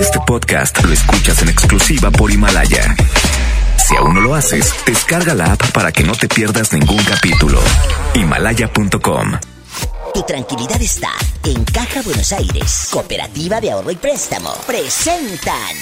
Este podcast lo escuchas en exclusiva por Himalaya. Si aún no lo haces, descarga la app para que no te pierdas ningún capítulo. Himalaya.com Tu tranquilidad está en Caja Buenos Aires. Cooperativa de Ahorro y Préstamo. Presentan.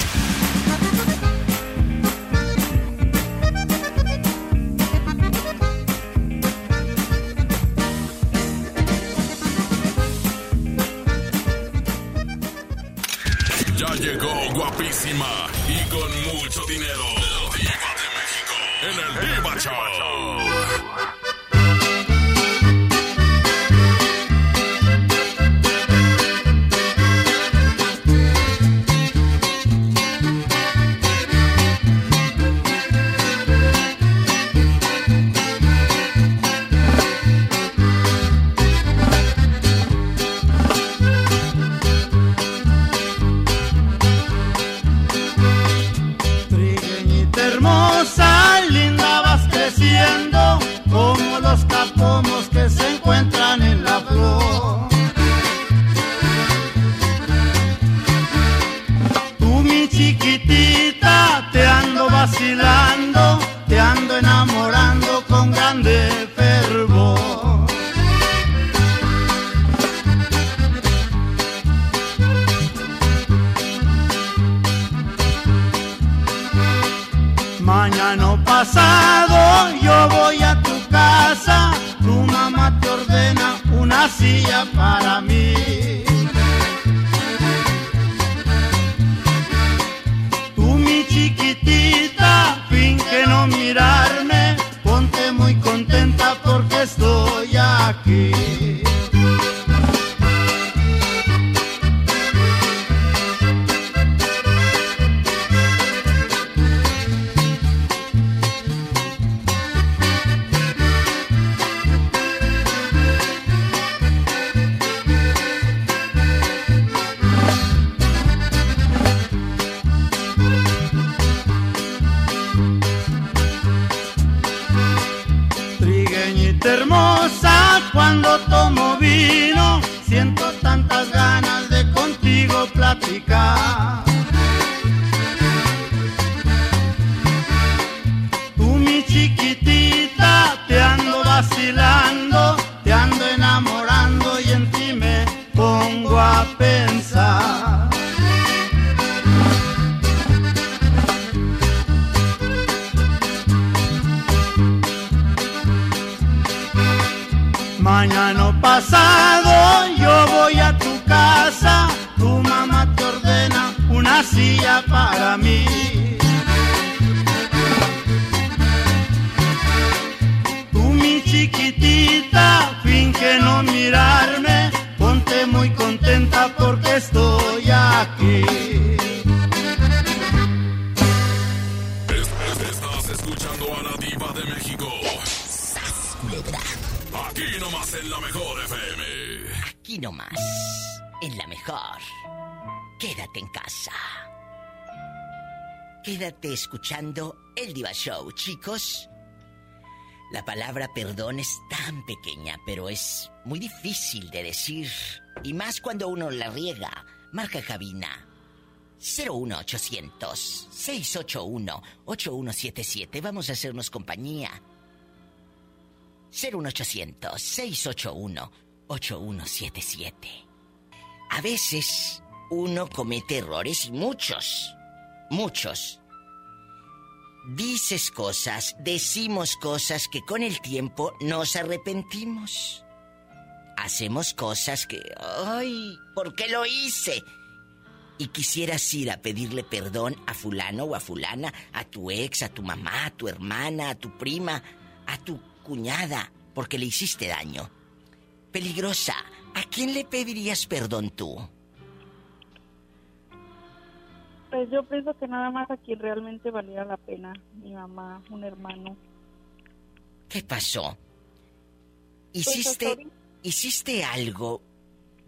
Escuchando el Diva Show, chicos. La palabra perdón es tan pequeña, pero es muy difícil de decir. Y más cuando uno la riega. Marca cabina. 01800 681 8177. Vamos a hacernos compañía. 01800 681 8177. A veces uno comete errores y muchos, muchos. Dices cosas, decimos cosas que con el tiempo nos arrepentimos. Hacemos cosas que, ay, ¿por qué lo hice? Y quisieras ir a pedirle perdón a fulano o a fulana, a tu ex, a tu mamá, a tu hermana, a tu prima, a tu cuñada, porque le hiciste daño. Peligrosa, ¿a quién le pedirías perdón tú? Pues yo pienso que nada más a quien realmente valiera la pena, mi mamá, un hermano. ¿Qué pasó? Pues, ¿Hiciste, ahorita- ¿Hiciste algo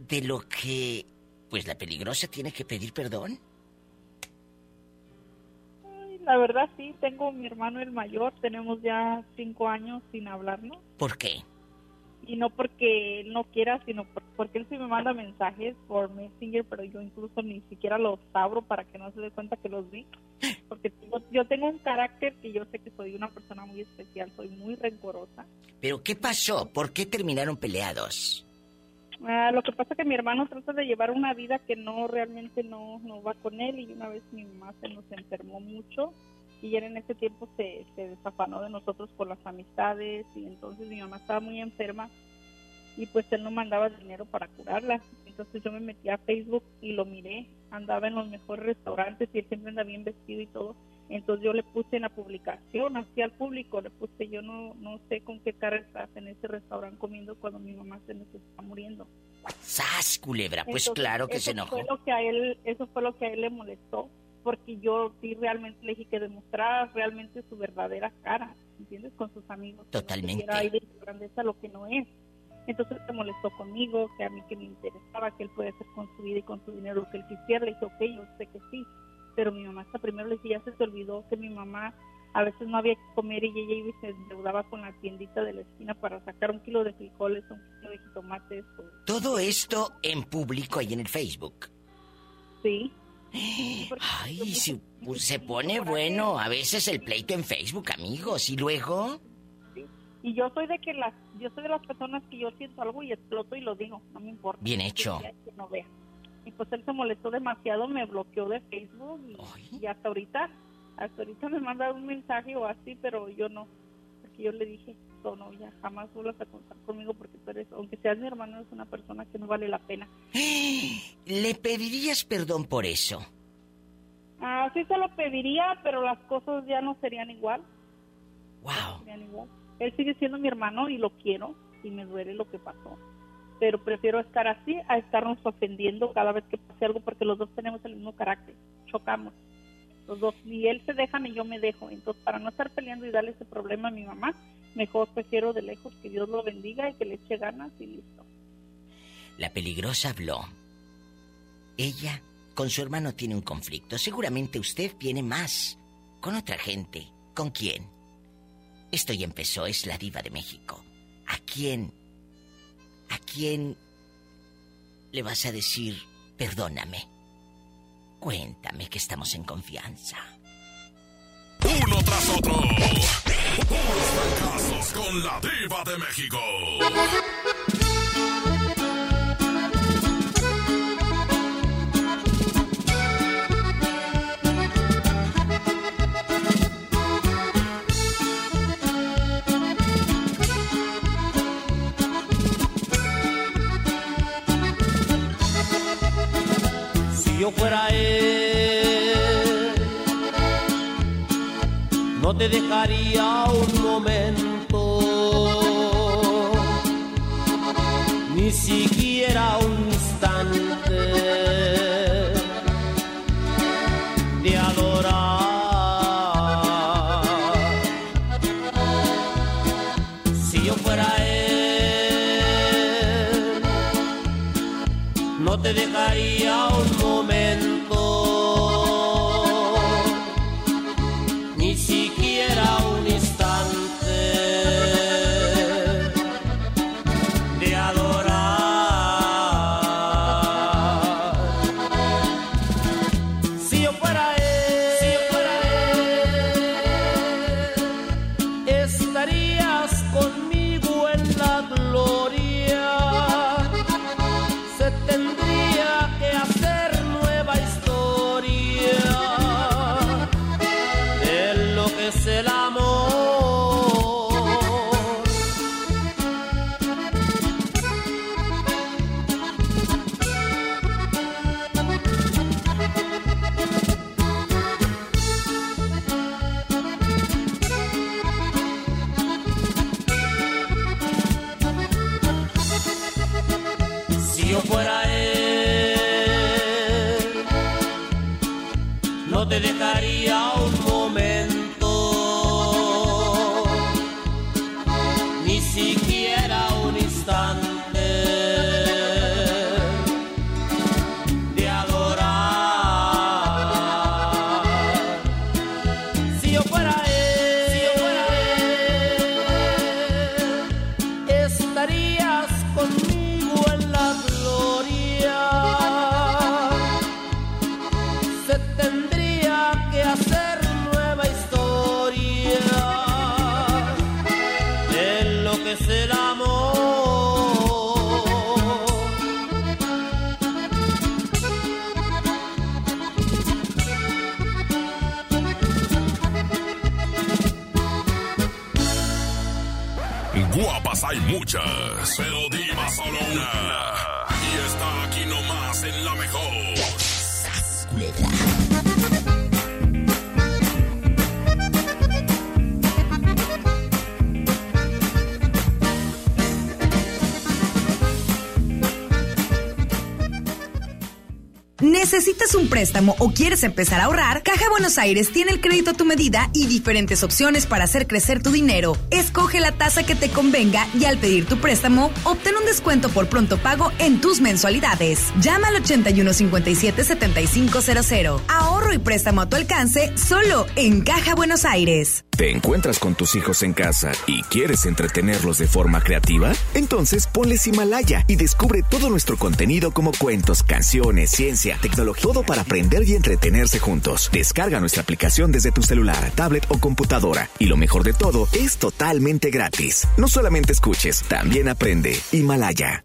de lo que, pues la peligrosa tiene que pedir perdón? La verdad sí, tengo mi hermano el mayor, tenemos ya cinco años sin hablarnos. ¿Por qué? Y no porque él no quiera, sino porque él sí me manda mensajes por Messenger, pero yo incluso ni siquiera los abro para que no se dé cuenta que los vi, porque yo, tengo un carácter que yo sé que soy una persona muy especial, soy muy rencorosa. ¿Pero qué pasó? ¿Por qué terminaron peleados? Ah, lo que pasa es que mi hermano trata de llevar una vida que no realmente no, no va con él y una vez mi mamá se nos enfermó mucho y él en ese tiempo se, se desafanó de nosotros por las amistades y entonces mi mamá estaba muy enferma y pues él no mandaba dinero para curarla. Entonces yo me metí a Facebook y lo miré, andaba en los mejores restaurantes y él siempre anda bien vestido y todo. Entonces yo le puse en la publicación, así al público, le puse, yo no, no sé con qué cara estás en ese restaurante comiendo cuando mi mamá se nos está muriendo. ¡Sas, culebra! Pues claro que se enojó. Fue lo que a él, eso fue lo que a él le molestó porque yo sí realmente le dije que demostrara realmente su verdadera cara, ¿entiendes? Con sus amigos. Totalmente. Que de grandeza lo que no es. Entonces se molestó conmigo, que a mí que me interesaba, que él puede hacer con su vida y con su dinero lo que él quisiera. Le dije, ok, yo sé que sí. Pero mi mamá hasta primero le dije, ya se te olvidó que mi mamá a veces no había que comer y ella iba y se endeudaba con la tiendita de la esquina para sacar un kilo de frijoles, un kilo de jitomates. Todo esto en público ahí en el Facebook. Sí. Ay, se, se pone bueno a veces el pleito en Facebook, amigos, y luego. Y yo soy de que las, yo soy de las personas que yo siento algo y exploto y lo digo, no me importa. Bien hecho. Y pues él se molestó demasiado, me bloqueó de Facebook y, hasta ahorita, hasta ahorita me manda un mensaje o así, pero yo no, porque yo le dije, no, ya jamás vuelvas a contar conmigo porque tú eres, aunque seas mi hermano, es una persona que no vale la pena. ¿Le pedirías perdón por eso? Ah, sí se lo pediría, pero las cosas ya no serían igual. Wow. Él sigue siendo mi hermano y lo quiero y me duele lo que pasó. Pero prefiero estar así a estarnos ofendiendo cada vez que pase algo porque los dos tenemos el mismo carácter. Chocamos. Los dos. Y él se deja y yo me dejo. Entonces, para no estar peleando y darle ese problema a mi mamá, mejor prefiero de lejos que Dios lo bendiga y que le eche ganas y listo. La peligrosa habló. Ella con su hermano tiene un conflicto. Seguramente usted tiene más. Con otra gente. ¿Con quién? Esto ya empezó, es la diva de México. ¿A quién? ¿A quién le vas a decir, perdóname? Cuéntame que estamos en confianza. Uno tras otro. Puros fracasos con la diva de México. yo fuera él, te dejaría un momento, ni siquiera un instante préstamo o quieres empezar a ahorrar? Caja Buenos Aires tiene el crédito a tu medida y diferentes opciones para hacer crecer tu dinero. Escoge la tasa que te convenga y al pedir tu préstamo, obtén un descuento por pronto pago en tus mensualidades. Llama al 8157-7500. Y préstamo a tu alcance solo en Caja Buenos Aires. ¿Te encuentras con tus hijos en casa y quieres entretenerlos de forma creativa? Entonces ponles Himalaya y descubre todo nuestro contenido como cuentos, canciones, ciencia, tecnología, todo para aprender y entretenerse juntos. Descarga nuestra aplicación desde tu celular, tablet o computadora. Y lo mejor de todo, es totalmente gratis. No solamente escuches, también aprende. Himalaya.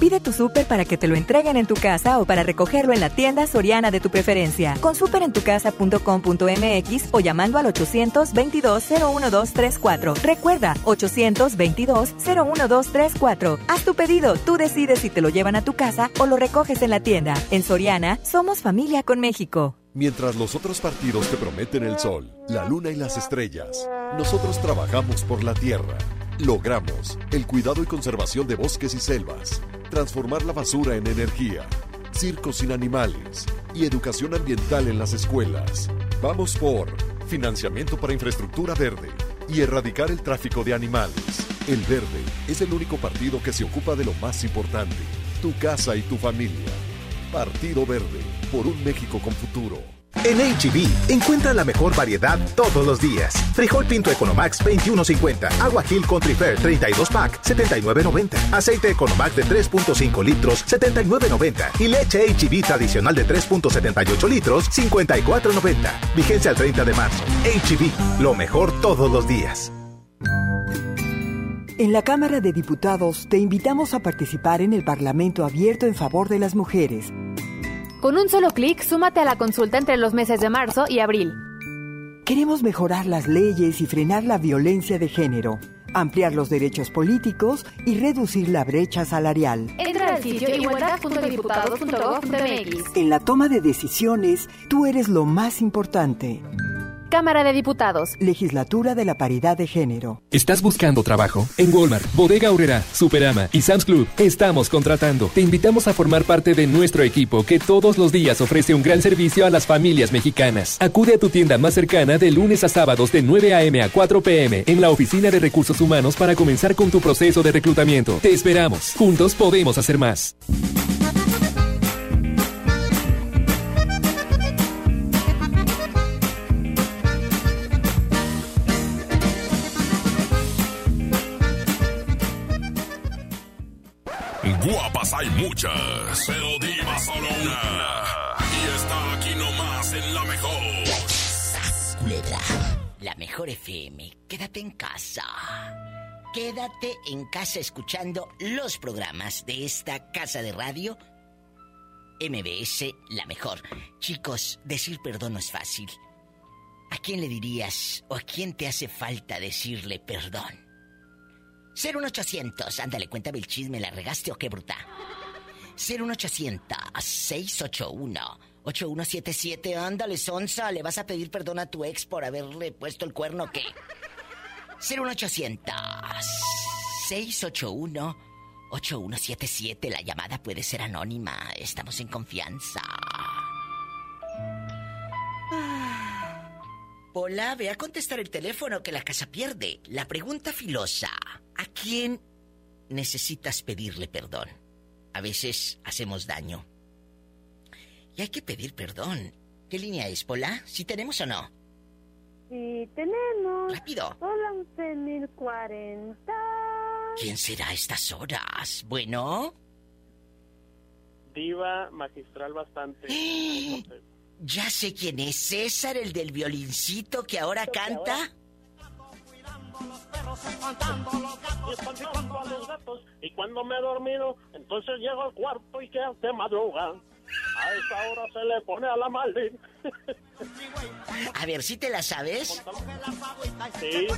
Pide tu súper para que te lo entreguen en tu casa o para recogerlo en la tienda soriana de tu preferencia. Con superentucasa.com.mx o llamando al 822-01234. Recuerda, 822-01234. Haz tu pedido, tú decides si te lo llevan a tu casa o lo recoges en la tienda. En Soriana, somos familia con México. Mientras los otros partidos te prometen el sol, la luna y las estrellas, nosotros trabajamos por la tierra. Logramos el cuidado y conservación de bosques y selvas, transformar la basura en energía, circos sin animales y educación ambiental en las escuelas. Vamos por financiamiento para infraestructura verde y erradicar el tráfico de animales. El Verde es el único partido que se ocupa de lo más importante, tu casa y tu familia. Partido Verde, por un México con futuro. En HB, encuentra la mejor variedad todos los días. Frijol Pinto Economax 21.50, Agua Hill Country Fair 32 pack 79.90, aceite Economax de 3.5 litros 79.90 y leche HB tradicional de 3.78 litros 54.90. Vigencia al 30 de marzo. HB, lo mejor todos los días. En la Cámara de Diputados te invitamos a participar en el Parlamento abierto en favor de las mujeres. Con un solo clic, súmate a la consulta entre los meses de marzo y abril. Queremos mejorar las leyes y frenar la violencia de género, ampliar los derechos políticos y reducir la brecha salarial. Entra al sitio igualdad.diputados.gov.mx. En la toma de decisiones, tú eres lo más importante. Cámara de Diputados. Legislatura de la Paridad de Género. ¿Estás buscando trabajo? En Walmart, Bodega Aurrera, Superama y Sam's Club estamos contratando. Te invitamos a formar parte de nuestro equipo que todos los días ofrece un gran servicio a las familias mexicanas. Acude a tu tienda más cercana de lunes a sábados de 9 a.m. a 4 p.m. en la Oficina de Recursos Humanos para comenzar con tu proceso de reclutamiento. Te esperamos. Juntos podemos hacer más. Muchas, pero diva solo una. Y está aquí nomás en la mejor. La mejor FM. Quédate en casa. Quédate en casa escuchando los programas de esta casa de radio. MBS, la mejor. Chicos, decir perdón no es fácil. ¿A quién le dirías o a quién te hace falta decirle perdón? 01800, ándale, cuéntame el chisme, ¿la regaste o qué bruta? 01800 681 8177, ándale, Sonsa, ¿le vas a pedir perdón a tu ex por haberle puesto el cuerno o qué? 01800 681 8177, la llamada puede ser anónima, estamos en confianza. Pola, ve a contestar el teléfono que la casa pierde. La pregunta filosa. ¿A quién necesitas pedirle perdón? A veces hacemos daño. Y hay que pedir perdón. ¿Qué línea es, Pola? ¿Si tenemos o no? Sí, tenemos. Rápido. Hola, 11.040. ¿Quién será a estas horas? Bueno. Diva magistral bastante. Ya sé quién es. César, el del violincito que ahora canta. Y cuando me he dormido, entonces llego al cuarto y que hace madruga. A esa hora se le pone a la maldita. A ver si te la sabes. Sí.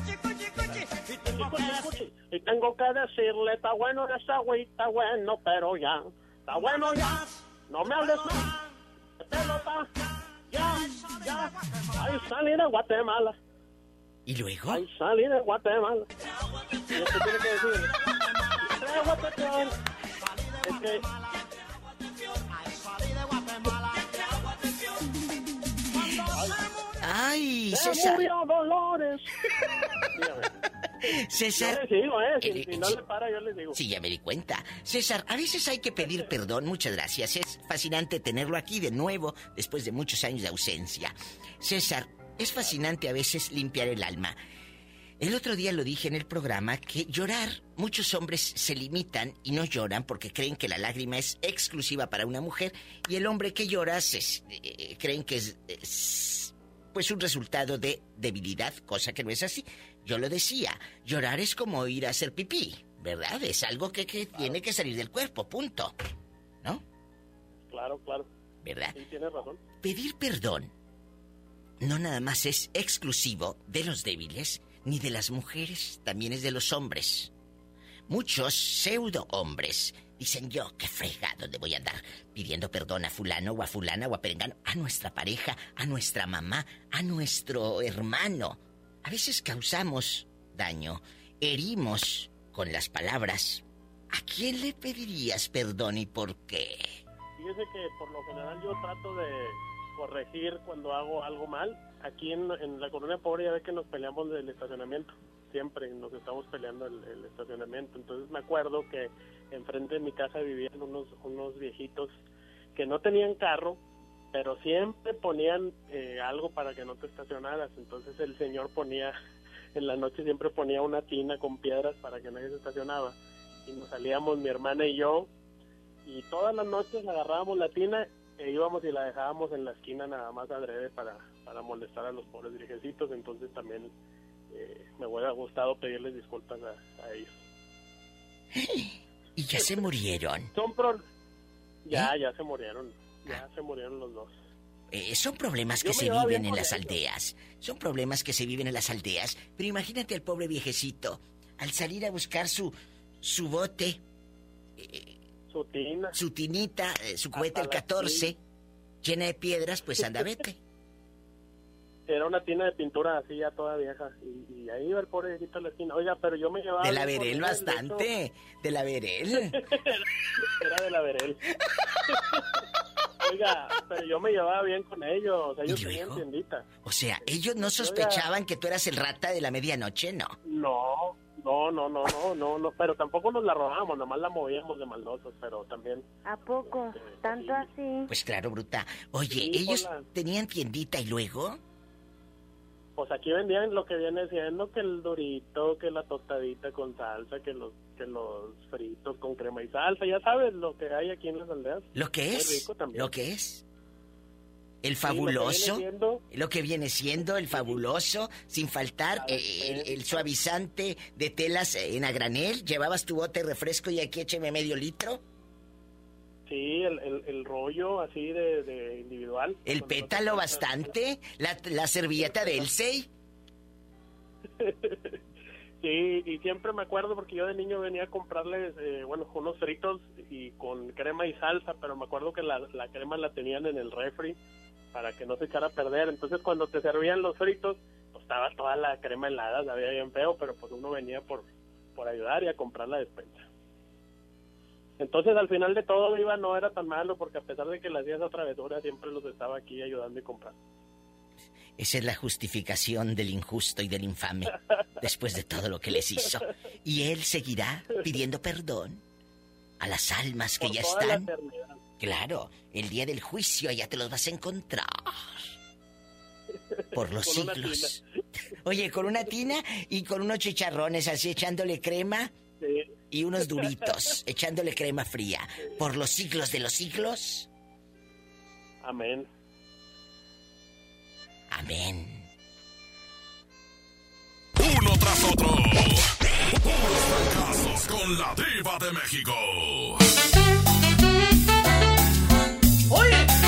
Y tengo que decirle, está bueno esa güey, está bueno, pero ya. Está bueno ya. No me hables más. Pelota. Ya, ya. Ahí salí de Guatemala. ¿Y luego? Ahí salí de Guatemala. Y esto tiene que decir. "Trae Guatemala". Es que Ay, se César. murió Dolores. César. Yo les digo, ¿eh? Si, Eh, si no sí. le para, yo les digo. Sí, ya me di cuenta. César, a veces hay que pedir perdón. Muchas gracias. Es fascinante tenerlo aquí de nuevo después de muchos años de ausencia. César, es fascinante a veces limpiar el alma. El otro día lo dije en el programa que llorar, muchos hombres se limitan y no lloran porque creen que la lágrima es exclusiva para una mujer y el hombre que llora se, eh, creen que es, es, pues un resultado de debilidad, cosa que no es así. Yo lo decía, llorar es como ir a hacer pipí, ¿verdad? Es algo que, que tiene que salir del cuerpo, punto. Claro, claro. ¿Verdad? Sí, tienes razón. Pedir perdón no nada más es exclusivo de los débiles ni de las mujeres, también es de los hombres. Muchos pseudo hombres dicen yo, qué frega, ¿dónde voy a andar? Pidiendo perdón a fulano o a fulana o a perengano, a nuestra pareja, a nuestra mamá, a nuestro hermano. A veces causamos daño, herimos con las palabras. ¿A quién le pedirías perdón y por qué? Fíjese que por lo general yo trato de corregir cuando hago algo mal. Aquí en, en la colonia pobre ya ve que nos peleamos del estacionamiento. Siempre nos estamos peleando el, el estacionamiento. Entonces me acuerdo que enfrente de mi casa vivían unos, unos viejitos que no tenían carro, pero siempre ponían eh, algo para que no te estacionaras. Entonces el señor ponía, en la noche siempre ponía una tina con piedras para que nadie se estacionaba. Y nos salíamos mi hermana y yo y todas las noches agarrábamos la tina e íbamos y la dejábamos en la esquina nada más adrede para, para molestar a los pobres viejecitos, entonces también eh, me hubiera gustado pedirles disculpas a, a ellos. Y ya se murieron. Son pro... Ya, ya se murieron, ya se murieron los dos. Eh, son problemas que Yo se viven en las ellos. aldeas. Son problemas que se viven en las aldeas. Pero imagínate al pobre viejecito al salir a buscar su su bote, su tina, su tinita, eh, su cohete el la 14, llena de piedras, pues anda vete. Era una tina de pintura así ya toda vieja y, y ahí iba el pobre viejito a la esquina. Oiga, pero yo me llevaba... De la Verel de bastante, de la Verel. Era de la Verel. Oiga, pero yo me llevaba bien con ellos, o sea, ellos ¿Y tenían tiendita. O sea, ellos no sospechaban que tú eras el rata de la medianoche, ¿no? No, no, no, no, no, no, no, pero tampoco nos la robábamos, nomás la movíamos de maldosos, pero también... ¿A poco? ¿Tanto así? Pues claro, bruta. Oye, Sí, ellos hola. tenían tiendita y luego... Pues aquí vendían lo que viene siendo que el dorito, que la tostadita con salsa, que los que los fritos con crema y salsa, ya sabes lo que hay aquí en las aldeas. Lo que es, rico también. lo que es. El Sí, lo que fabuloso, lo que viene siendo el fabuloso, sin faltar eh, el, el suavizante de telas eh, en a granel. Llevabas tu bote de refresco y aquí écheme medio litro. Sí, el, el, el rollo así de, de individual. El pétalo bastante, la, la servilleta de Elsey. Sí, y siempre me acuerdo porque yo de niño venía a comprarles, eh, bueno, unos fritos y con crema y salsa, pero me acuerdo que la, la crema la tenían en el refri para que no se echara a perder. Entonces cuando te servían los fritos, pues estaba toda la crema helada, sabía bien feo, pero pues uno venía por, por ayudar y a comprar la despensa. Entonces al final de todo iba no era tan malo porque a pesar de que le hacía esa travesura siempre los estaba aquí ayudando y comprando. Esa es la justificación del injusto y del infame, después de todo lo que les hizo. Y él seguirá pidiendo perdón a las almas que Por ya la están. Claro, el día del juicio allá te los vas a encontrar. Por los Con siglos. Oye, con una tina y con unos chicharrones así echándole crema Sí. y unos duritos echándole crema fría. Por los siglos de los siglos. Amén. Amén. Uno tras otro. Puros fracasos con la diva de México. Oye.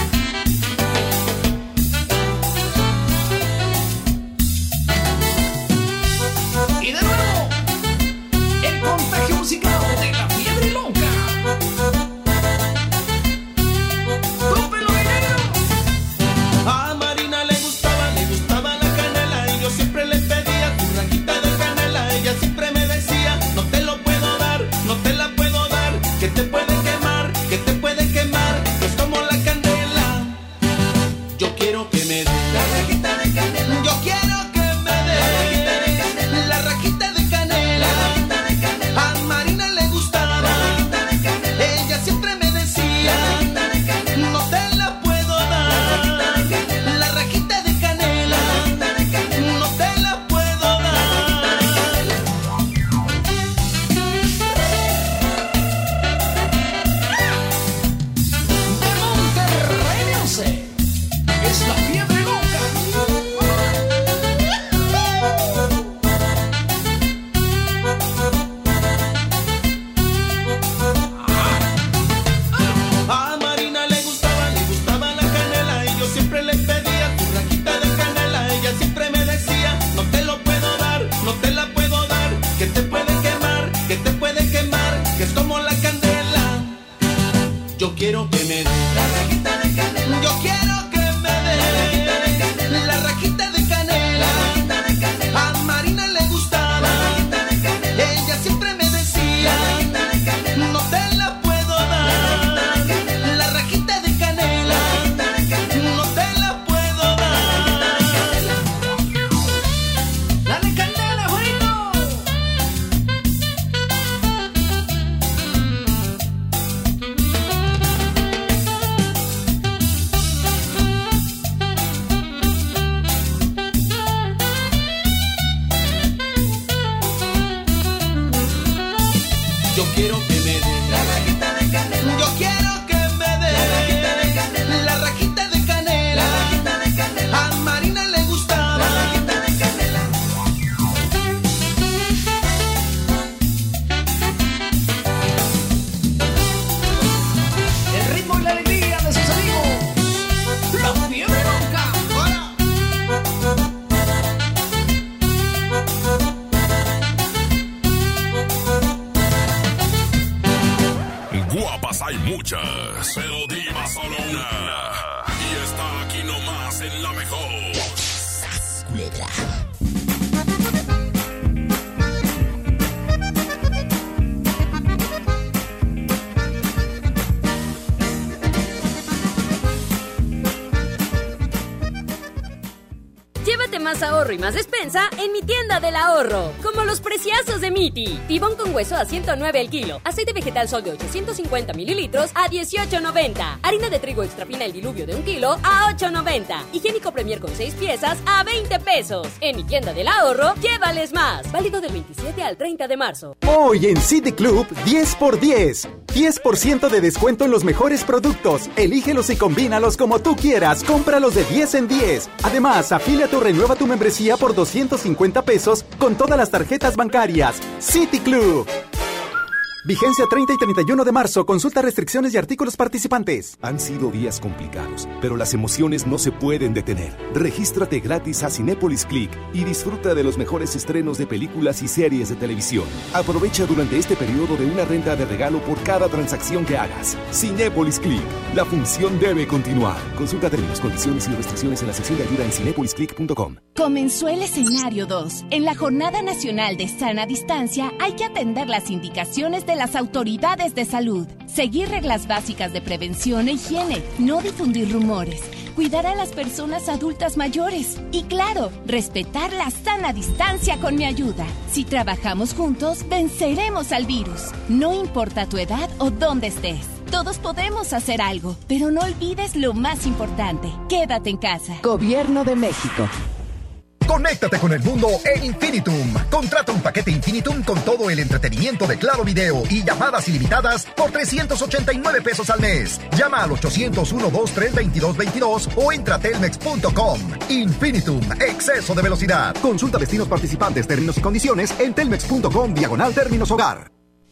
Quiero ahorro. Como los preciazos de Miti. Tibón con hueso a 109 el kilo. Aceite vegetal sol de 850 mililitros a 18.90. Harina de trigo extra fina el diluvio de un kilo a 8.90. Higiénico Premier con 6 piezas a 20 pesos. En mi tienda del ahorro, llévales más. Válido del 27 al 30 de marzo. Hoy en City Club 10 por 10. 10% de descuento en los mejores productos. Elígelos y combínalos como tú quieras. Cómpralos de 10 en 10. Además, afíliate o renueva tu membresía por 250 pesos con todas las tarjetas bancarias. City Club. Vigencia 30 y 31 de marzo. Consulta restricciones y artículos participantes. Han sido días complicados, pero las emociones no se pueden detener. Regístrate gratis a Cinépolis Click y disfruta de los mejores estrenos de películas y series de televisión. Aprovecha durante este periodo de una renta de regalo por cada transacción que hagas. Cinépolis Click. La función debe continuar. Consulta términos, condiciones y restricciones en la sección de ayuda en cinepolisclick.com. Comenzó el escenario 2. En la Jornada Nacional de Sana Distancia hay que atender las indicaciones de las autoridades de salud, seguir reglas básicas de prevención e higiene, no difundir rumores, cuidar a las personas adultas mayores. Y claro, respetar la sana distancia con mi ayuda. Si trabajamos juntos, venceremos al virus. No importa tu edad o dónde estés. Todos podemos hacer algo, pero no olvides lo más importante. Quédate en casa. Gobierno de México. Conéctate con el mundo en Infinitum. Contrata un paquete Infinitum con todo el entretenimiento de Claro Video y llamadas ilimitadas por 389 pesos al mes. Llama al 801-23222 o entra a telmex.com. Infinitum, exceso de velocidad. Consulta destinos participantes, términos y condiciones en telmex.com diagonal términos hogar.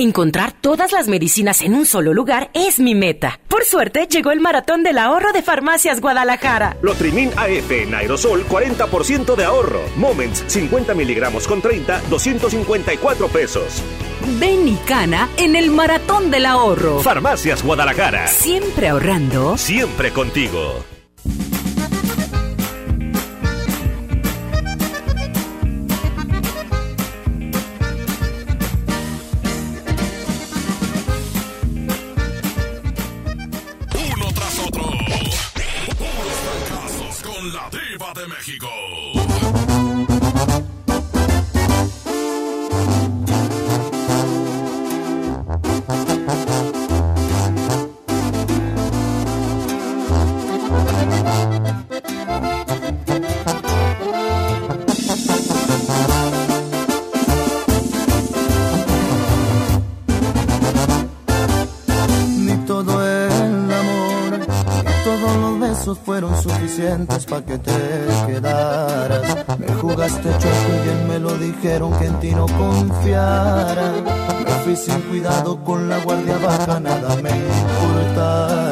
Encontrar todas las medicinas en un solo lugar es mi meta. Por suerte, llegó el maratón del ahorro de Farmacias Guadalajara. Lotrimin AF en aerosol, 40% de ahorro. Moments, 50 miligramos con 30, 254 pesos. Ven y cana en el maratón del ahorro. Farmacias Guadalajara. Siempre ahorrando. Siempre contigo. Suficientes para que te quedaras. Me jugaste chueco y bien me lo dijeron que en ti no confiara. Me fui sin cuidado con la guardia baja, nada me importaba.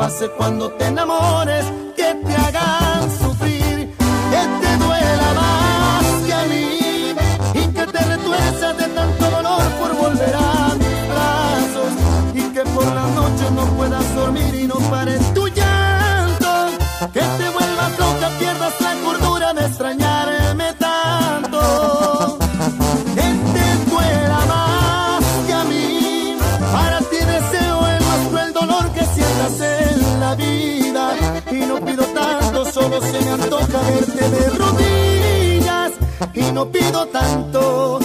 Pase cuando te enamores, no pido tanto,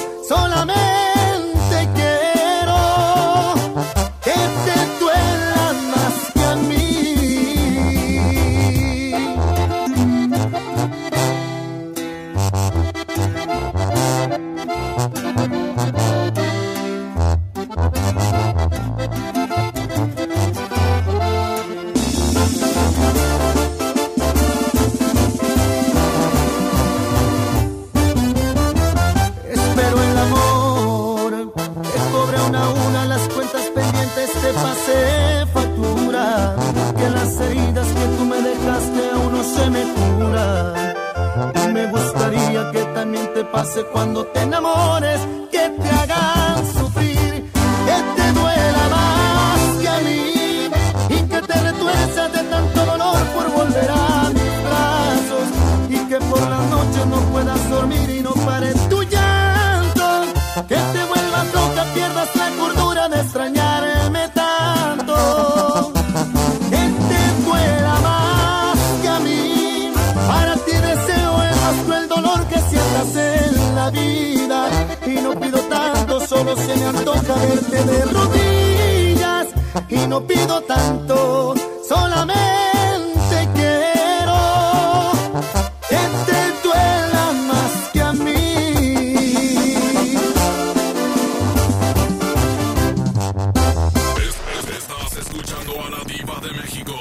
diva de México.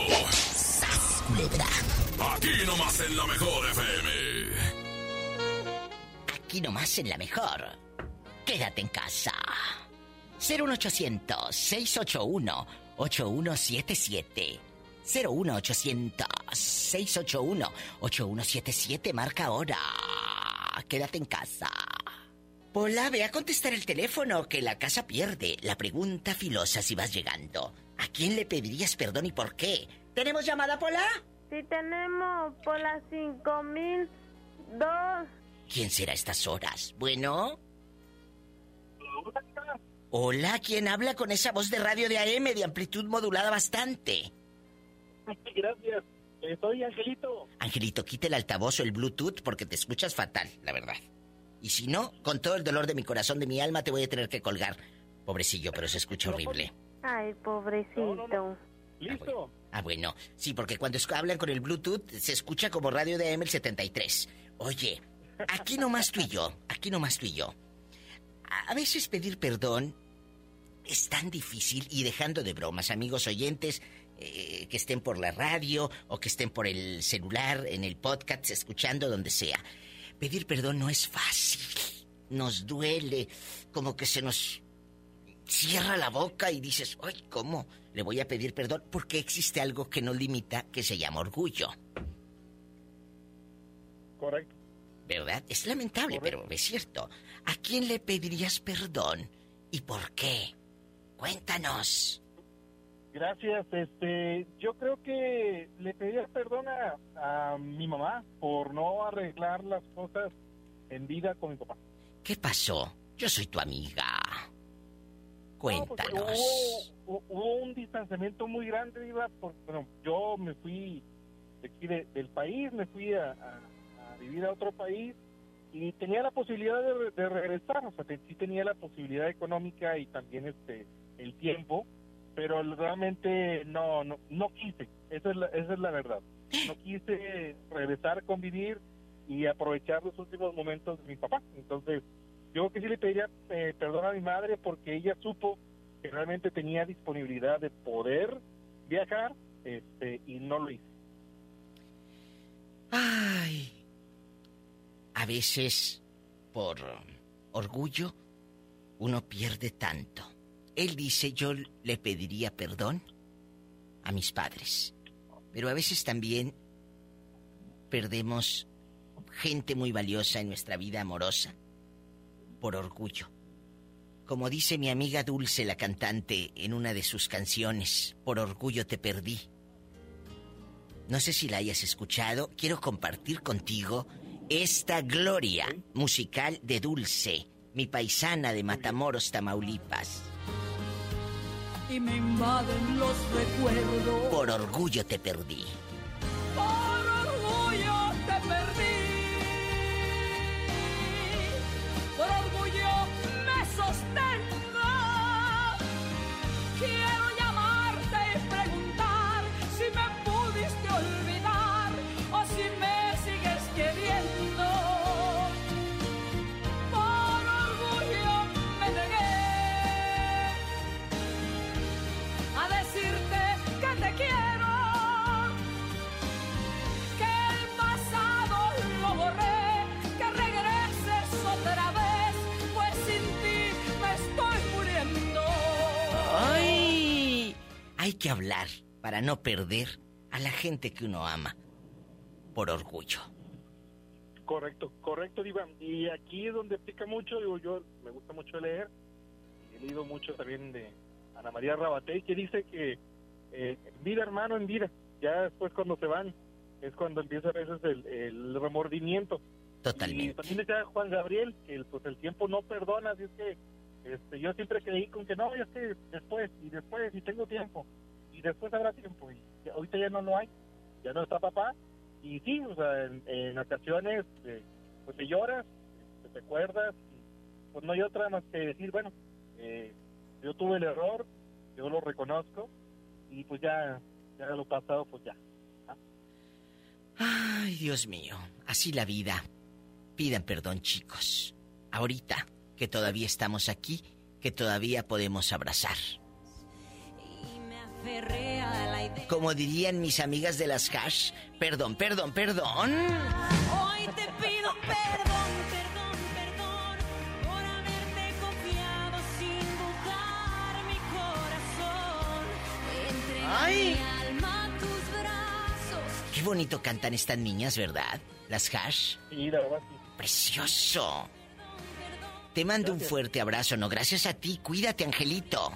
Aquí nomás en la mejor FM. Aquí nomás en la mejor. Quédate en casa. 01800-681-8177. 01800-681-8177. Marca ahora. Quédate en casa. Pola, ve a contestar el teléfono que la casa pierde. La pregunta filosa si vas llegando. ¿A quién le pedirías perdón y por qué? ¿Tenemos llamada, Pola? Sí tenemos por las 5002. ¿Quién será a estas horas? Bueno. Hola, ¿quién habla con esa voz de radio de AM de amplitud modulada bastante? Gracias. Eh, soy Angelito. Angelito, quite el altavoz o el Bluetooth porque te escuchas fatal, la verdad. Y si no, con todo el dolor de mi corazón, de mi alma, te voy a tener que colgar. Pobrecillo, pero se escucha horrible. Ay, pobrecito. Listo. Ah, bueno. Sí, porque cuando es- hablan con el Bluetooth se escucha como radio de AM el 73. Oye, aquí nomás tú y yo, aquí nomás tú y yo. A a veces pedir perdón es tan difícil y dejando de bromas, amigos oyentes, eh, que estén por la radio o que estén por el celular, en el podcast, escuchando donde sea. Pedir perdón no es fácil. Nos duele, como que se nos cierra la boca y dices, ay, ¿cómo? Le voy a pedir perdón porque existe algo que nos limita que se llama orgullo. Correcto. ¿Verdad? Es lamentable, pero es cierto. ¿A quién le pedirías perdón y por qué? Cuéntanos. Gracias. Este, yo creo que le pediría perdón a, a mi mamá por no arreglar las cosas en vida con mi papá. ¿Qué pasó? Yo soy tu amiga. No, porque Cuéntanos. hubo, hubo un distanciamiento muy grande, Iba, porque bueno, yo me fui de aquí de- del país, me fui a, a- a vivir a otro país y tenía la posibilidad de, de regresar, o sea, te- sí tenía la posibilidad económica y también este el tiempo, pero realmente no no, no quise, esa es, la, esa es la verdad. No quise regresar, convivir y aprovechar los últimos momentos de mi papá. Entonces, yo que sí le pediría eh, perdón a mi madre porque ella supo que realmente tenía disponibilidad de poder viajar este, y no lo hice. Ay. A veces, por orgullo, uno pierde tanto. Él dice, yo le pediría perdón a mis padres. Pero a veces también perdemos gente muy valiosa en nuestra vida amorosa por orgullo. Como dice mi amiga Dulce, la cantante, en una de sus canciones, por orgullo te perdí. No sé si la hayas escuchado, quiero compartir contigo esta gloria musical de Dulce, mi paisana de Matamoros, Tamaulipas. y me invaden los recuerdos. Por orgullo te perdí. Hay que hablar para no perder a la gente que uno ama. Por orgullo. Correcto, correcto, Diva. Y aquí es donde explica mucho, digo, yo me gusta mucho leer, he leído mucho también de Ana María Rabatey, que dice que eh, en vida, hermano, en vida, ya después cuando se van, es cuando empieza a veces el, el remordimiento. Totalmente. Y también decía Juan Gabriel que el, pues el tiempo no perdona, así es que este, yo siempre creí con que no, ya que después, y después, y tengo tiempo, y después habrá tiempo, y ahorita ya no lo hay, ya no está papá, y sí, o sea, en, ocasiones, eh, pues te lloras, te, acuerdas, y pues no hay otra más que decir, bueno, eh, yo tuve el error, yo lo reconozco, y pues ya, ya lo pasado, pues ya. Ay, Dios mío, así la vida. Pidan perdón, chicos. Ahorita, que todavía estamos aquí, que todavía podemos abrazar. aferré a la idea. Como dirían mis amigas de las hash, perdón, perdón, perdón. Hoy te pido perdón, perdón, perdón por haberte confiado sin dudar mi corazón. Entre Ay. mi alma a tus brazos. Qué bonito cantan estas niñas, ¿verdad? Las hash. Sí, la verdad sí. Precioso. Te mando un fuerte abrazo, no gracias a ti. Cuídate, Angelito.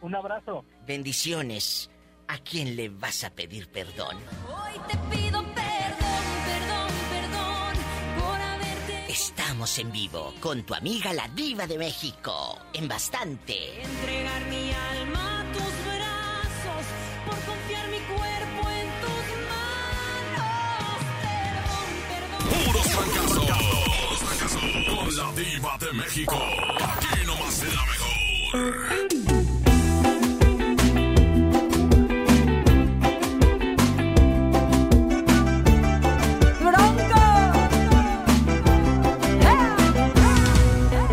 Un abrazo. Bendiciones. ¿A quién le vas a pedir perdón? Hoy te pido perdón, perdón, perdón por haberte Estamos en vivo con tu amiga la diva de México. En bastante. entregar mi alma Con la diva de México. Aquí nomás es la mejor.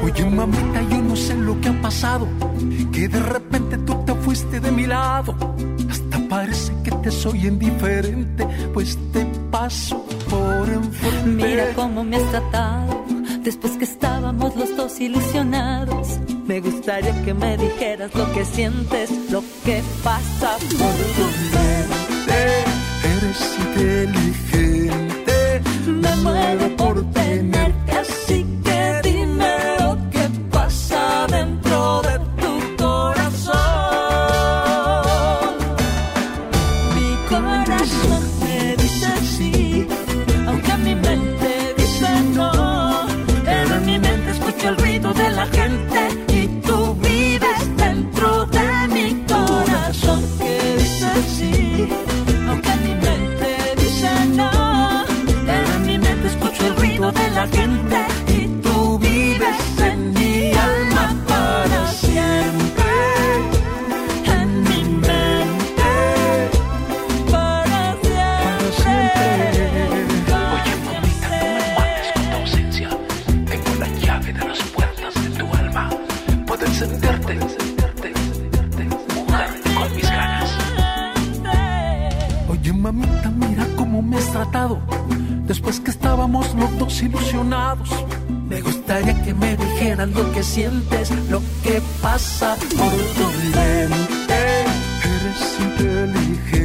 Oye mamita, yo no sé lo que ha pasado, que de repente tú te fuiste de mi lado. Hasta parece que te soy indiferente, pues te paso por enfrente. Mira cómo me has tratado después que estábamos los dos ilusionados. Me gustaría que me dijeras lo que sientes, lo que pasa por tu mente. Eres inteligente, Me muero por tenerte mamita, mira cómo me has tratado. Después que estábamos los dos ilusionados. Me gustaría que me dijeras lo que sientes, lo que pasa por tu mente. Eres inteligente,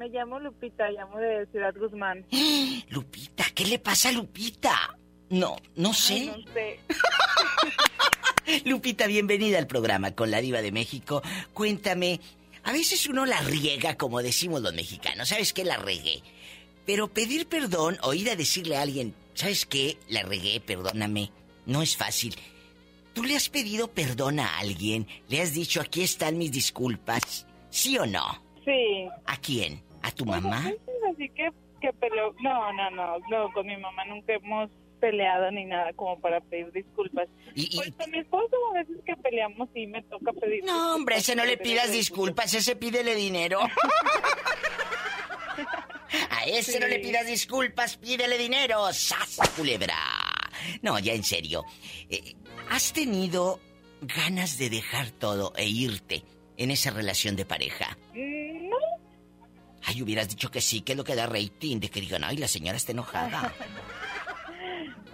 Me llamo Lupita, llamo de Ciudad Guzmán. Lupita, ¿qué le pasa a Lupita? No, no sé. Ay, no sé. Lupita, bienvenida al programa con la diva de México. Cuéntame, a veces uno la riega, como decimos los mexicanos. ¿Sabes qué? La regué. Pero pedir perdón o ir a decirle a alguien, ¿sabes qué? La regué, perdóname. No es fácil. ¿Tú le has pedido perdón a alguien? ¿Le has dicho, aquí están mis disculpas? ¿Sí o no? Sí. ¿A quién? ¿A tu mamá? Así que, que peleó. No, no, no, no, con mi mamá nunca hemos peleado ni nada como para pedir disculpas. Y, Pues con mi esposo a veces que peleamos sí me toca pedir No, hombre, ese no le pidas disculpas, ese pídele dinero. A ese no le pidas disculpas, pídele dinero. ¡Sas, culebra! No, ya en serio. Eh, ¿Has tenido ganas de dejar todo e irte en esa relación de pareja? No, Ay, hubieras dicho que sí, que es lo que da rating, de que digan, ay, la señora está enojada.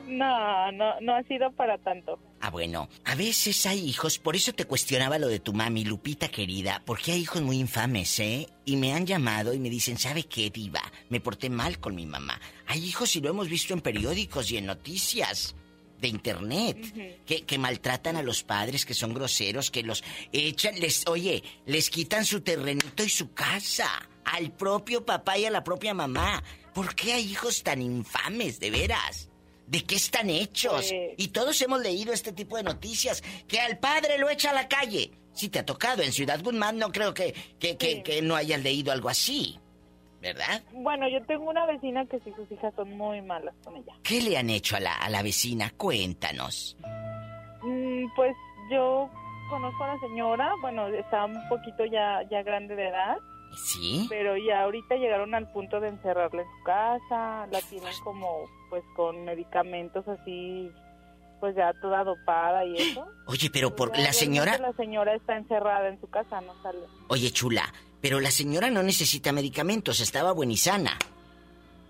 No, no, no ha sido para tanto. Ah, bueno, a veces hay hijos, por eso te cuestionaba lo de tu mami, Lupita querida, porque hay hijos muy infames, ¿eh? Y me han llamado y me dicen, ¿sabe qué, diva? Me porté mal con mi mamá. Hay hijos y lo hemos visto en periódicos y en noticias de internet que, que maltratan a los padres, que son groseros, que los echan, les, oye, les quitan su terrenito y su casa al propio papá y a la propia mamá. ¿Por qué hay hijos tan infames, de veras? ¿De qué están hechos? Pues- Y todos hemos leído este tipo de noticias, que al padre lo echa a la calle. Si te ha tocado en Ciudad Guzmán, no creo que, que, que, que no hayas leído algo así. ¿Verdad? Bueno, yo tengo una vecina que sí, sus hijas son muy malas con ella. ¿Qué le han hecho a la, a la vecina? Cuéntanos. Mm, pues yo conozco a la señora, bueno, está un poquito ya, ya grande de edad, ¿Sí? pero ya ahorita llegaron al punto de encerrarla en su casa, la tienen como pues con medicamentos así, pues ya toda dopada y eso. Oye, pero por la señora... La señora está encerrada en su casa, no sale. Oye, chula, pero la señora no necesita medicamentos, estaba buena y sana.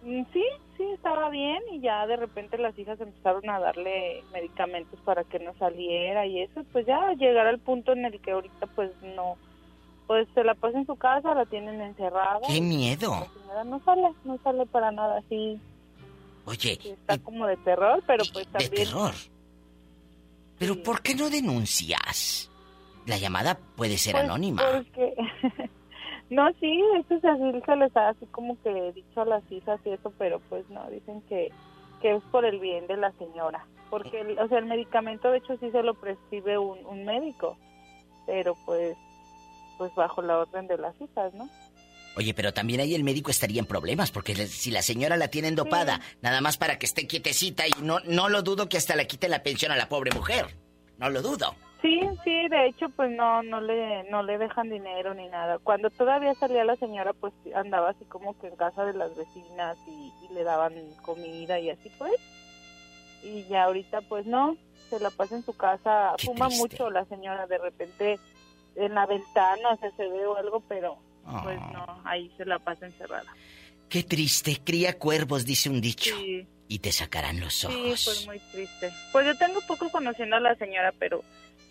Mm, Sí, sí, estaba bien y ya de repente las hijas empezaron a darle medicamentos para que no saliera y eso, pues ya llegar al punto en el que ahorita pues no, pues se la pasa en su casa, la tienen encerrada. ¡Qué miedo! La señora no sale, no sale para nada, sí, Oye, sí está como de terror, pero pues de también... terror. Pero ¿por qué no denuncias? La llamada puede ser Pues, anónima. Porque... no, sí, eso se, así se les ha así como que dicho a las hijas y eso, pero pues no, dicen que, que es por el bien de la señora. Porque, el- o sea, el medicamento de hecho sí se lo prescribe un, un médico, pero pues pues bajo la orden de las hijas, ¿no? Oye, pero también ahí el médico estaría en problemas, porque si la señora la tienen dopada, nada más para que esté quietecita, y no, no lo dudo que hasta le quite la pensión a la pobre mujer. No lo dudo. Sí, sí, de hecho, pues no, no le, no le dejan dinero ni nada. Cuando todavía salía la señora, pues andaba así como que en casa de las vecinas y, y le daban comida y así pues. Y ya ahorita, pues no, se la pasa en su casa, fuma mucho la señora, de repente en la ventana, o sea, se ve o algo, pero pues Ah. no, ahí se la pasa encerrada. Qué triste, cría cuervos, dice un dicho. Sí. Y te sacarán los Sí, ojos. pues muy triste. Pues yo tengo poco conociendo a la señora, pero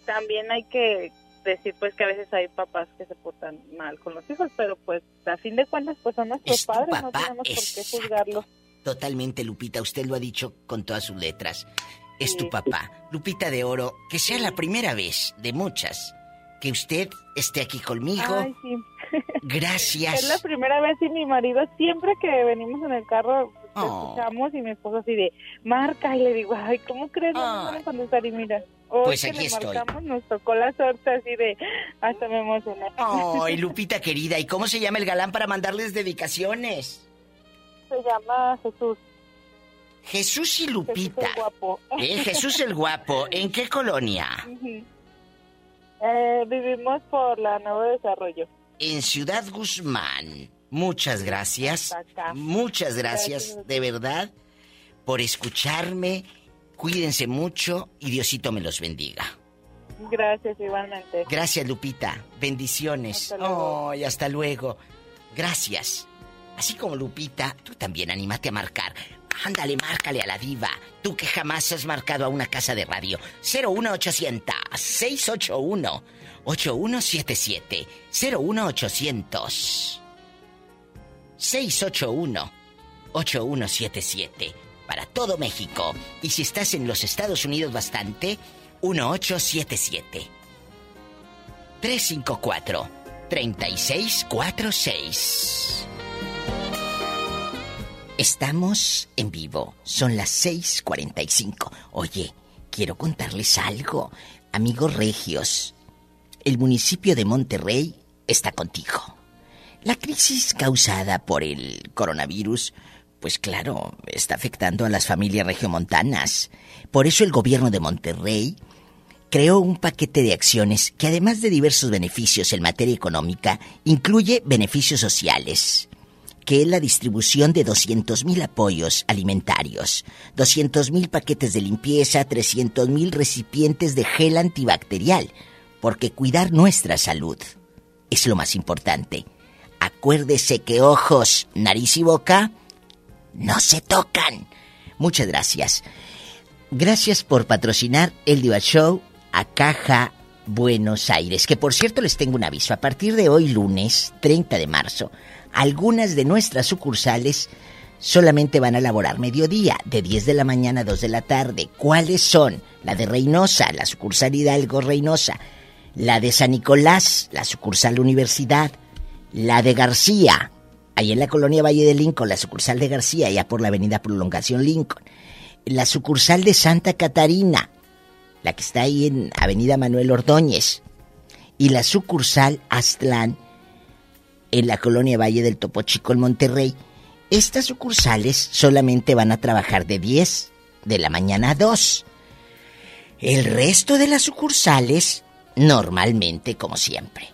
también hay que decir pues que a veces hay papás que se portan mal con los hijos, pero pues a fin de cuentas pues son nuestros Es padres, no tenemos por qué exacto. juzgarlos. Totalmente, Lupita, usted lo ha dicho con todas sus letras. Es tu papá, Lupita de Oro, que sea la primera vez de muchas que usted esté aquí conmigo. Ay, sí. Gracias. Es la primera vez y mi marido siempre que venimos en el carro Oh. escuchamos y mi esposo así de marca y le digo, ay, ¿cómo crees? No me van a contestar y mira. Hoy Pues que aquí le estoy. marcamos nos tocó la suerte así de hasta me emocioné. Ay, Lupita querida, ¿y cómo se llama el galán para mandarles dedicaciones? Se llama Jesús. Jesús y Lupita. Jesús el guapo. Eh, Jesús el guapo, ¿en qué colonia? Ujú. Eh, vivimos por la Nuevo Desarrollo. En Ciudad Guzmán. Muchas gracias. Muchas gracias, de verdad, por escucharme. Cuídense mucho y Diosito me los bendiga. Gracias, igualmente. Gracias, Lupita. Bendiciones. Hasta luego. Ay, hasta luego. Gracias. Así como Lupita, tú también anímate a marcar. Ándale, márcale a la diva. Tú que jamás has marcado a una casa de radio. 01800 681 8177 01800 681 8177 para todo México. Y si estás en los Estados Unidos bastante, 1877 354 3646. Estamos en vivo. Son las 6:45. Oye, quiero contarles algo. Amigos regios, el municipio de Monterrey está contigo. La crisis causada por el coronavirus, pues claro, está afectando a las familias regiomontanas. Por eso el gobierno de Monterrey creó un paquete de acciones que además de diversos beneficios en materia económica, incluye beneficios sociales, que es la distribución de 200.000 apoyos alimentarios, 200.000 paquetes de limpieza, 300.000 recipientes de gel antibacterial, porque cuidar nuestra salud es lo más importante. acuérdese que ojos, nariz y boca no se tocan. Muchas gracias. Gracias por patrocinar el Diva Show a Caja Buenos Aires. Que por cierto les tengo un aviso. A partir de hoy lunes, 30 de marzo, algunas de nuestras sucursales solamente van a laborar mediodía, de 10 de la mañana a 2 de la tarde. ¿Cuáles son? La de Reynosa, la sucursal Hidalgo Reynosa. La de San Nicolás, la sucursal Universidad. La de García, ahí en la colonia Valle de Lincoln, la sucursal de García, allá por la avenida Prolongación Lincoln. La sucursal de Santa Catarina, la que está ahí en avenida Manuel Ordóñez. Y la sucursal Aztlán, en la colonia Valle del Topo Chico en Monterrey. Estas sucursales solamente van a trabajar de 10 de la mañana a 2. El resto de las sucursales, normalmente como siempre.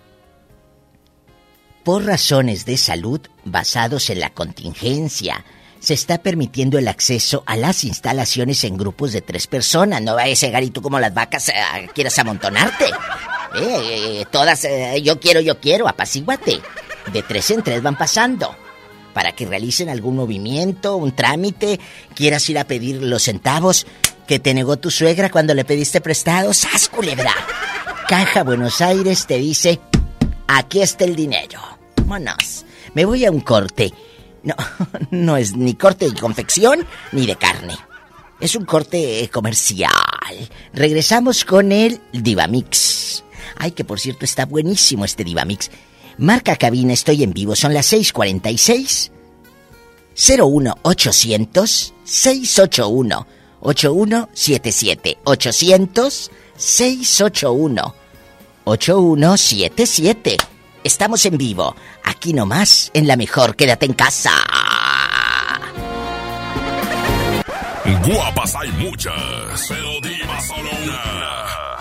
Por razones de salud basados en la contingencia, se está permitiendo el acceso a las instalaciones en grupos de tres personas. No va a llegar y tú como las vacas eh, quieras amontonarte. Eh, todas, eh, yo quiero, yo quiero, apacíguate. De tres en tres van pasando. Para que realicen algún movimiento, un trámite, quieras ir a pedir los centavos que te negó tu suegra cuando le pediste prestado. ¡Sas, culebra! Caja Buenos Aires te dice, aquí está el dinero. Vámonos. Me voy a un corte. No, no es ni corte de confección ni de carne. Es un corte comercial. Regresamos con el Divamix. Ay, que por cierto está buenísimo este Divamix. Marca cabina, estoy en vivo. Son las 6:46. 01800 681 8177 800 681 8177 Estamos en vivo, aquí nomás, en la mejor, quédate en casa. Guapas hay muchas, pero diva solo una.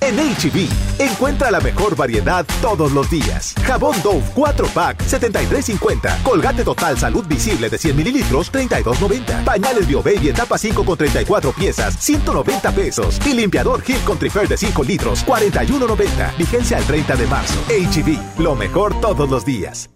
En HB, encuentra la mejor variedad todos los días. Jabón Dove 4 pack, 73.50. Colgate Total Salud Visible de 100 mililitros, 32.90. Pañales BioBaby en tapa 5 con 34 piezas, 190 pesos. Y limpiador Gil con Trifer de 5 litros, 41.90. Vigencia el 30 de marzo. HB, lo mejor todos los días.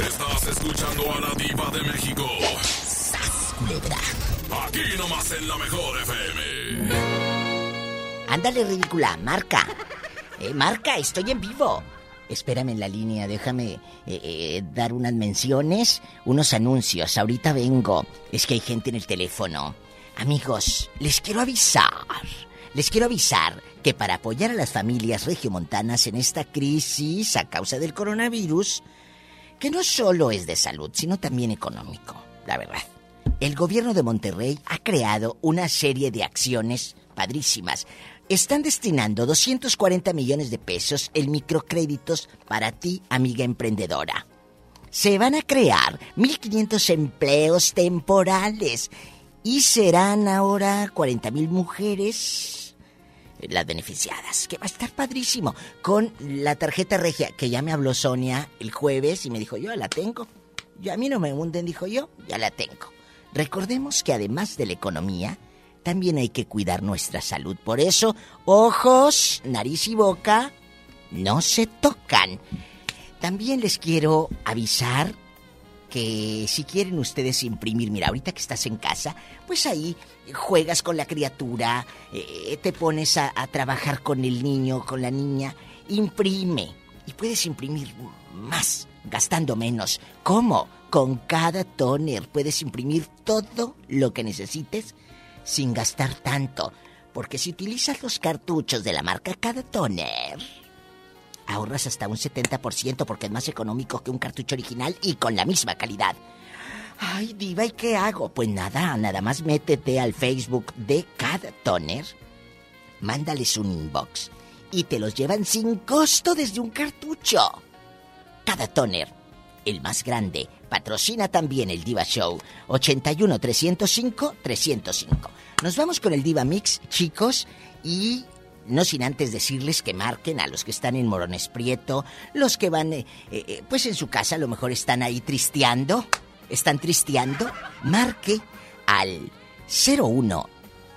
Estás escuchando a la diva de México. Aquí nomás en la mejor FM. Ándale, ridícula, marca. Eh, marca, estoy en vivo. Espérame en la línea, déjame eh, eh, dar unas menciones, unos anuncios. Ahorita vengo. Es que hay gente en el teléfono. Amigos, les quiero avisar. Les quiero avisar que para apoyar a las familias regiomontanas en esta crisis a causa del coronavirus, que no solo es de salud, sino también económico, la verdad. El gobierno de Monterrey ha creado una serie de acciones padrísimas. Están destinando 240 millones de pesos en microcréditos para ti, amiga emprendedora. Se van a crear 1.500 empleos temporales y serán ahora 40 mil mujeres las beneficiadas, que va a estar padrísimo, con la tarjeta regia, que ya me habló Sonia el jueves y me dijo, yo la tengo. Yo a mí no me hunden, dijo yo, ya la tengo. Recordemos que además de la economía, también hay que cuidar nuestra salud. Por eso, ojos, nariz y boca no se tocan. También les quiero avisar que si quieren ustedes imprimir, mira, ahorita que estás en casa, pues ahí juegas con la criatura, eh, te pones a, a trabajar con el niño, con la niña, imprime. Y puedes imprimir más, gastando menos. ¿Cómo? Con cada toner puedes imprimir todo lo que necesites sin gastar tanto. Porque si utilizas los cartuchos de la marca cada toner, ahorras hasta un 70% porque es más económico que un cartucho original y con la misma calidad. Ay, diva, ¿y qué hago? Pues nada, nada más métete al Facebook de cada toner, mándales un inbox y te los llevan sin costo desde un cartucho. Cada toner, el más grande, patrocina también el Diva Show 81 305 305. Nos vamos con el Diva Mix, chicos, y no sin antes decirles que marquen a los que están en Morones Prieto, los que van, eh, eh, pues en su casa a lo mejor están ahí tristeando, están tristeando, marque al 01.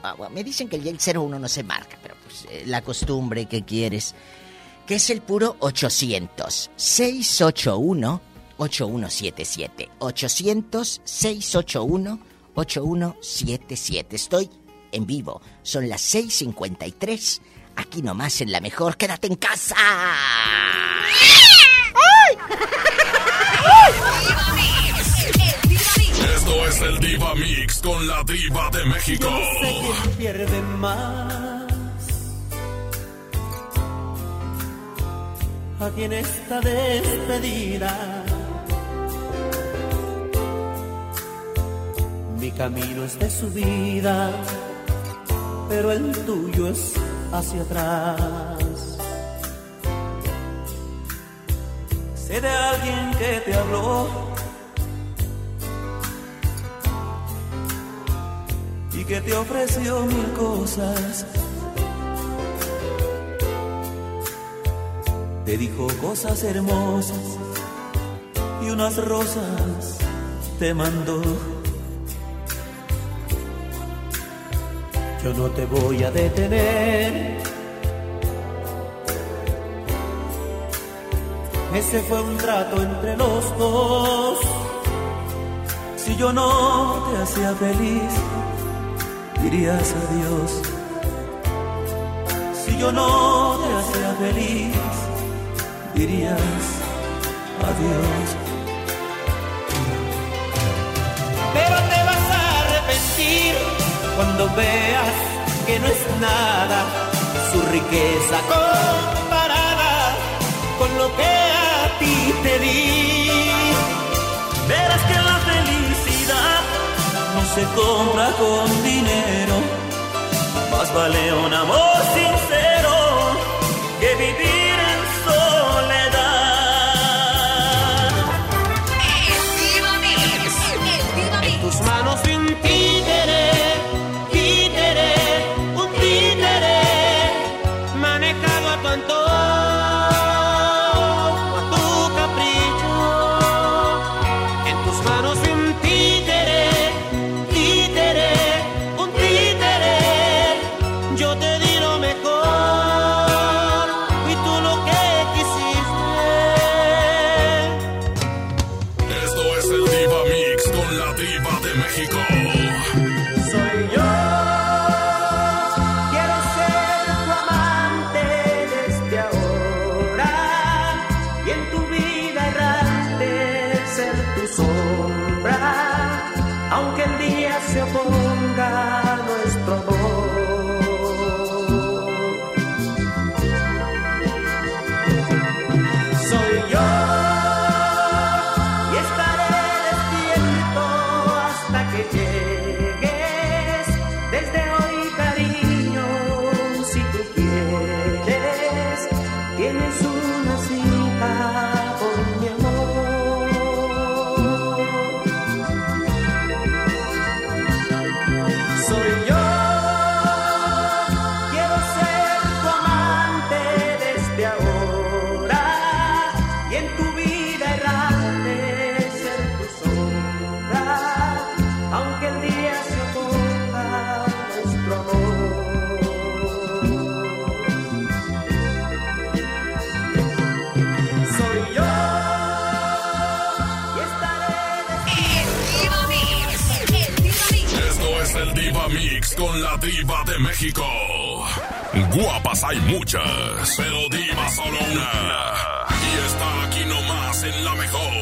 Ah, me dicen que el 01 no se marca, pero pues eh, la costumbre que quieres, que es el puro 800 681 8177 800 681 8177. Estoy en vivo. Son las 6:53 Aquí nomás en la mejor, quédate en casa. Esto es el Diva Mix con la Diva de México. Yo sé quién pierde más. Aquí en esta despedida. Camino es de subida, pero el tuyo es hacia atrás. Sé de alguien que te habló y que te ofreció mil cosas. Te dijo cosas hermosas y unas rosas te mandó. Yo no te voy a detener. Ese fue un trato entre los dos. Si yo no te hacía feliz, dirías adiós. Si yo no te hacía feliz, dirías adiós. Pero te vas a arrepentir cuando veas que no es nada su riqueza comparada con lo que a ti te di. Verás que la felicidad no se compra con dinero, más vale un amor sincero que vivir Hay muchas, pero Diva solo una. Y está aquí nomás en la mejor.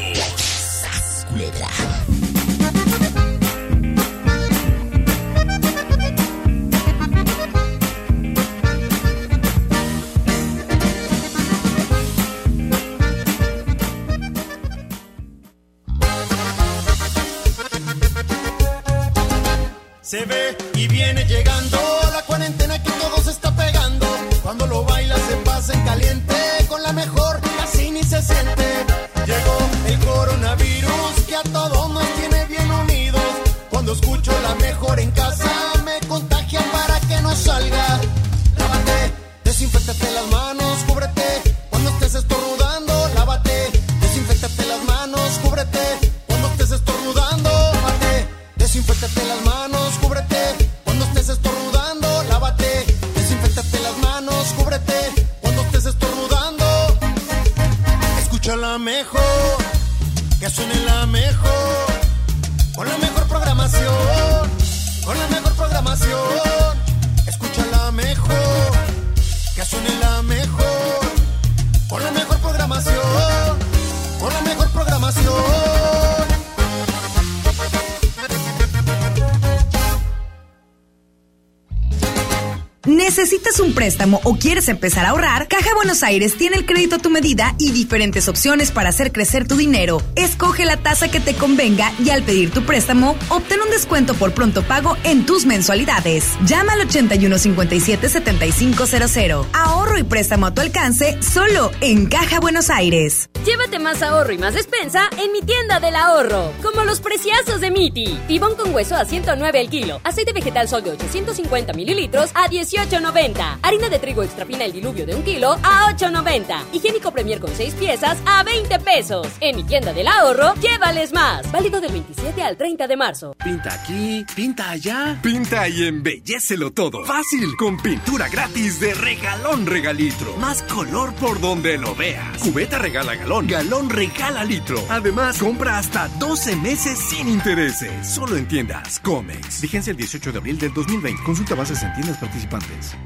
Empezar a ahorrar? Caja Buenos Aires tiene el crédito a tu medida y diferentes opciones para hacer crecer tu dinero. Escoge la tasa que te convenga y al pedir tu préstamo, obtén un descuento por pronto pago en tus mensualidades. Llama al 8157-7500. Ahorro y préstamo a tu alcance solo en Caja Buenos Aires. Llévate más ahorro y más despensa en mi tienda del ahorro, como los preciazos de Miti. Tibón con hueso a 109 el kilo, aceite vegetal sol de 850 mililitros a 18.90, harina de trigo extra fina el diluvio de un kilo a 8.90, higiénico premier con 6 piezas a 20 pesos. En mi tienda del ahorro, llévales más. Válido del 27 al 30 de marzo. Pinta aquí, pinta allá. Pinta y embellecelo todo. Fácil, con pintura gratis de regalón regalitro. Más color por donde lo veas. Cubeta regala galón, galón regala litro. Además, compra hasta 12 meses sin intereses. Solo en tiendas Comex. Vigencia el 18 de abril del 2020. Consulta bases en tiendas participantes.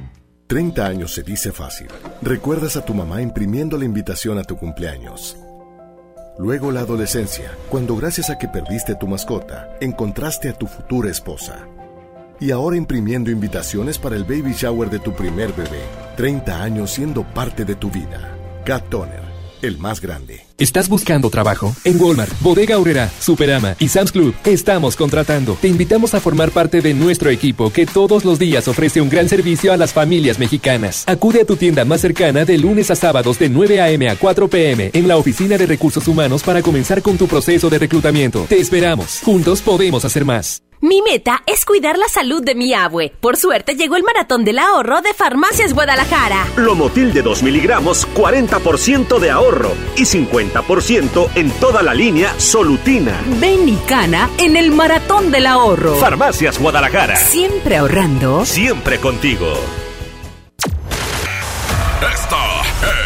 30 años se dice fácil. Recuerdas a tu mamá imprimiendo la invitación a tu cumpleaños. Luego la adolescencia, cuando gracias a que perdiste tu mascota, encontraste a tu futura esposa. Y ahora imprimiendo invitaciones para el baby shower de tu primer bebé. 30 años siendo parte de tu vida. Cat Toner, el más grande. ¿Estás buscando trabajo? En Walmart, Bodega Aurrera, Superama y Sam's Club estamos contratando. Te invitamos a formar parte de nuestro equipo que todos los días ofrece un gran servicio a las familias mexicanas. Acude a tu tienda más cercana de lunes a sábados de 9 a.m. a 4 p.m. en la Oficina de Recursos Humanos para comenzar con tu proceso de reclutamiento. Te esperamos. Juntos podemos hacer más. Mi meta es cuidar la salud de mi abue. Por suerte llegó el maratón del ahorro de Farmacias Guadalajara. Lomotil de 2 miligramos, 40% de ahorro y 50% en toda la línea Solutina. Ven y cana en el maratón del ahorro. Farmacias Guadalajara. Siempre ahorrando. Siempre contigo. Esta es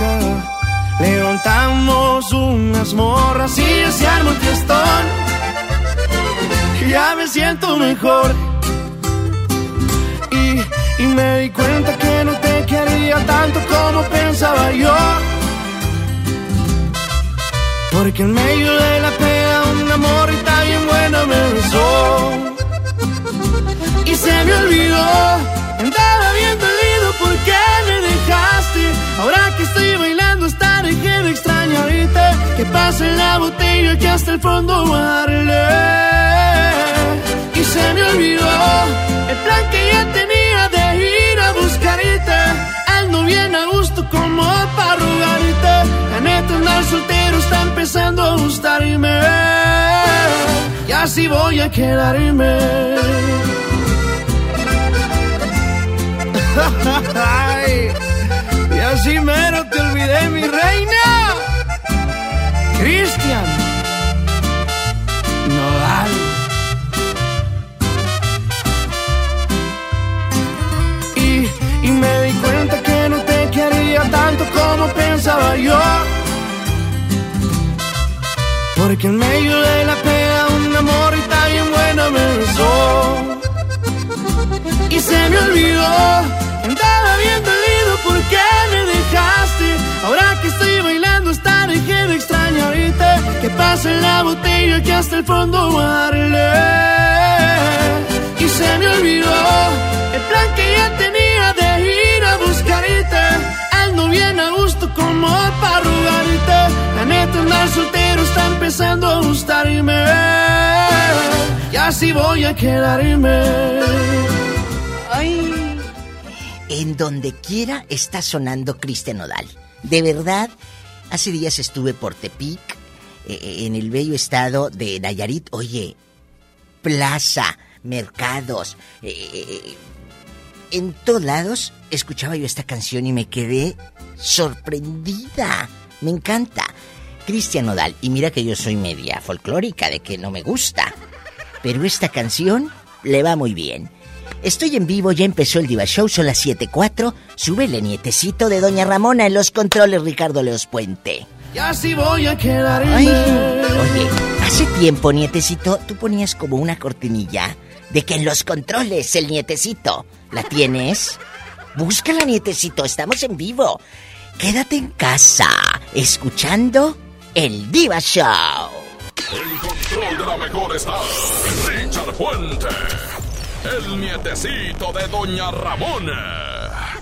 Troca, levantamos unas morras y se armó el fiestón. Ya me siento mejor y, y me di cuenta que no te quería tanto como pensaba yo. Porque en medio de la pena una morrita bien buena me besó y se me olvidó. Andaba bien dolido porque me dejaste. Ahora que estoy bailando, hasta dejé de extrañarte. Que pase la botella que hasta el fondo darle. Y se me olvidó el plan que ya tenía de ir a buscarte. Ando bien a gusto como para rogarte. La neta, andar soltero está empezando a gustarme. Y así voy a quedarme. Y así mero te olvidé, mi reina. Cristian Nodal. Y, y me di cuenta que no te quería tanto como pensaba yo. Porque en medio de la pena una morrita bien buena me besó y se me olvidó. Hasta dejé de extrañarte. Que pase la botella que hasta el fondo darle. Y se me olvidó el plan que ya tenía de ir a buscarte. Ando bien a gusto como para rogarte. La neta, andar soltero está empezando a gustarme. Y así voy a quedarme. En donde quiera está sonando Cristian Nodal. De verdad, hace días estuve por Tepic, eh, en el bello estado de Nayarit. Oye, plaza, mercados, eh, en todos lados escuchaba yo esta canción y me quedé sorprendida. Me encanta. Cristian Nodal. Y mira que yo soy media folclórica, de que no me gusta. Pero esta canción le va muy bien. Estoy en vivo, ya empezó el Diva Show, son las 7.4. Súbele, nietecito de Doña Ramona en los controles, Ricardo Leos Puente. Y así voy a quedarme. Ay, oye, hace tiempo, nietecito, tú ponías como una cortinilla de que en los controles, el nietecito, ¿la tienes? Búscala, nietecito, estamos en vivo. Quédate en casa, escuchando el Diva Show. El control de la mejor está Richard Puente. El nietecito de Doña Ramona.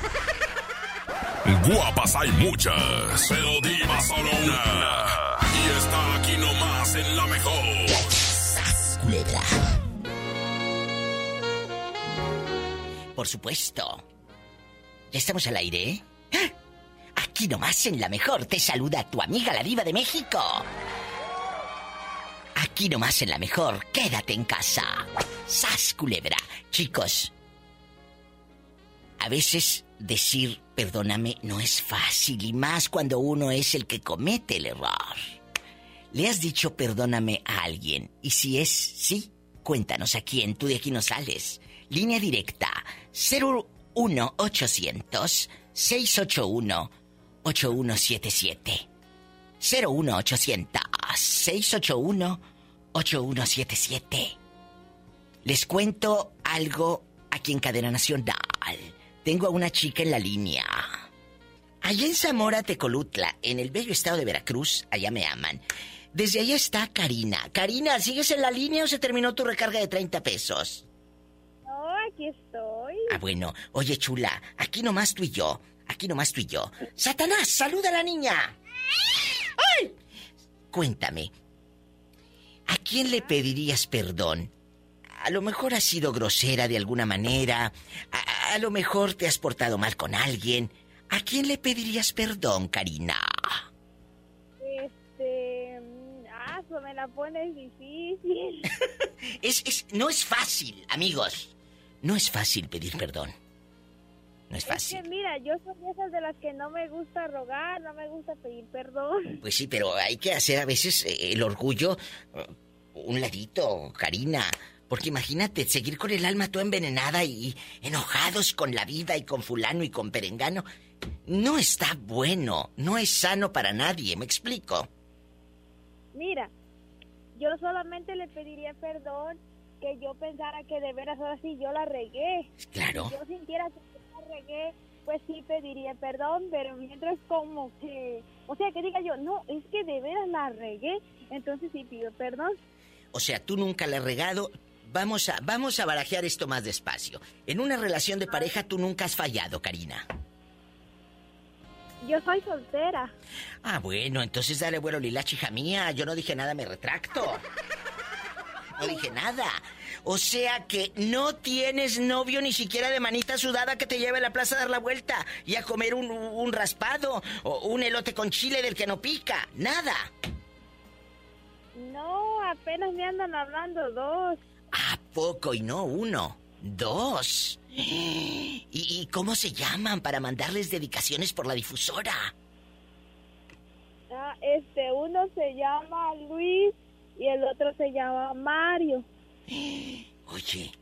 Guapas hay muchas, pero diva solo una. Y está aquí nomás en la mejor. Culebra. Por supuesto. ¿Ya estamos al aire? ¡Ah! Aquí nomás en la mejor te saluda tu amiga la diva de México. Aquí nomás en la mejor, quédate en casa. ¡Sas, culebra! Chicos, a veces decir perdóname no es fácil y más cuando uno es el que comete el error. ¿Le has dicho perdóname a alguien? Y si es sí, cuéntanos a quién, tú de aquí no sales. Línea directa 01800 681 8177. 01800 681 8177. Les cuento algo aquí en Cadena Nacional. Tengo a una chica en la línea. Allá en Zamora, Tecolutla, en el bello estado de Veracruz, allá me aman. Desde allá está Karina. Karina, ¿sigues en la línea o se terminó tu recarga de 30 pesos? No, aquí estoy. Ah, bueno. Oye, chula, aquí nomás tú y yo. Aquí nomás tú y yo. Satanás, saluda a la niña. ¡Ay! Cuéntame, ¿a quién le pedirías perdón? A lo mejor has sido grosera de alguna manera, a, a lo mejor te has portado mal con alguien. ¿A quién le pedirías perdón, Karina? Este. Ah, eso me la pones difícil. Es, es, no es fácil, amigos. No es fácil pedir perdón. No es Es fácil. que mira, yo soy de esas de las que no me gusta rogar, no me gusta pedir perdón. Pues sí, pero hay que hacer a veces eh, el orgullo eh, un ladito, Karina. Porque imagínate, seguir con el alma toda envenenada y enojados con la vida y con fulano y con perengano. No está bueno, no es sano para nadie, ¿me explico? Mira, yo solamente le pediría perdón que yo pensara que de veras ahora sí yo la regué. Claro. Si yo sintiera que yo la regué, pues sí pediría perdón, pero mientras como que, o sea, que diga yo, no, es que de veras la regué, entonces sí pido perdón. O sea, tú nunca le has regado. Vamos a, vamos a barajear esto más despacio. En una relación de pareja tú nunca has fallado, Karina. Yo soy soltera. Ah, bueno, entonces dale vuelo lilachi, hija mía. Yo no dije nada, me retracto. No dije nada. O sea que no tienes novio ni siquiera de manita sudada que te lleve a la plaza a dar la vuelta y a comer un, un raspado o un elote con chile del que no pica. Nada. No, apenas me andan hablando dos. ¿A poco y no uno? Dos. ¿Y, y cómo se llaman para mandarles dedicaciones por la difusora? Ah, este, uno se llama Luis y el otro se llama Mario. Oye,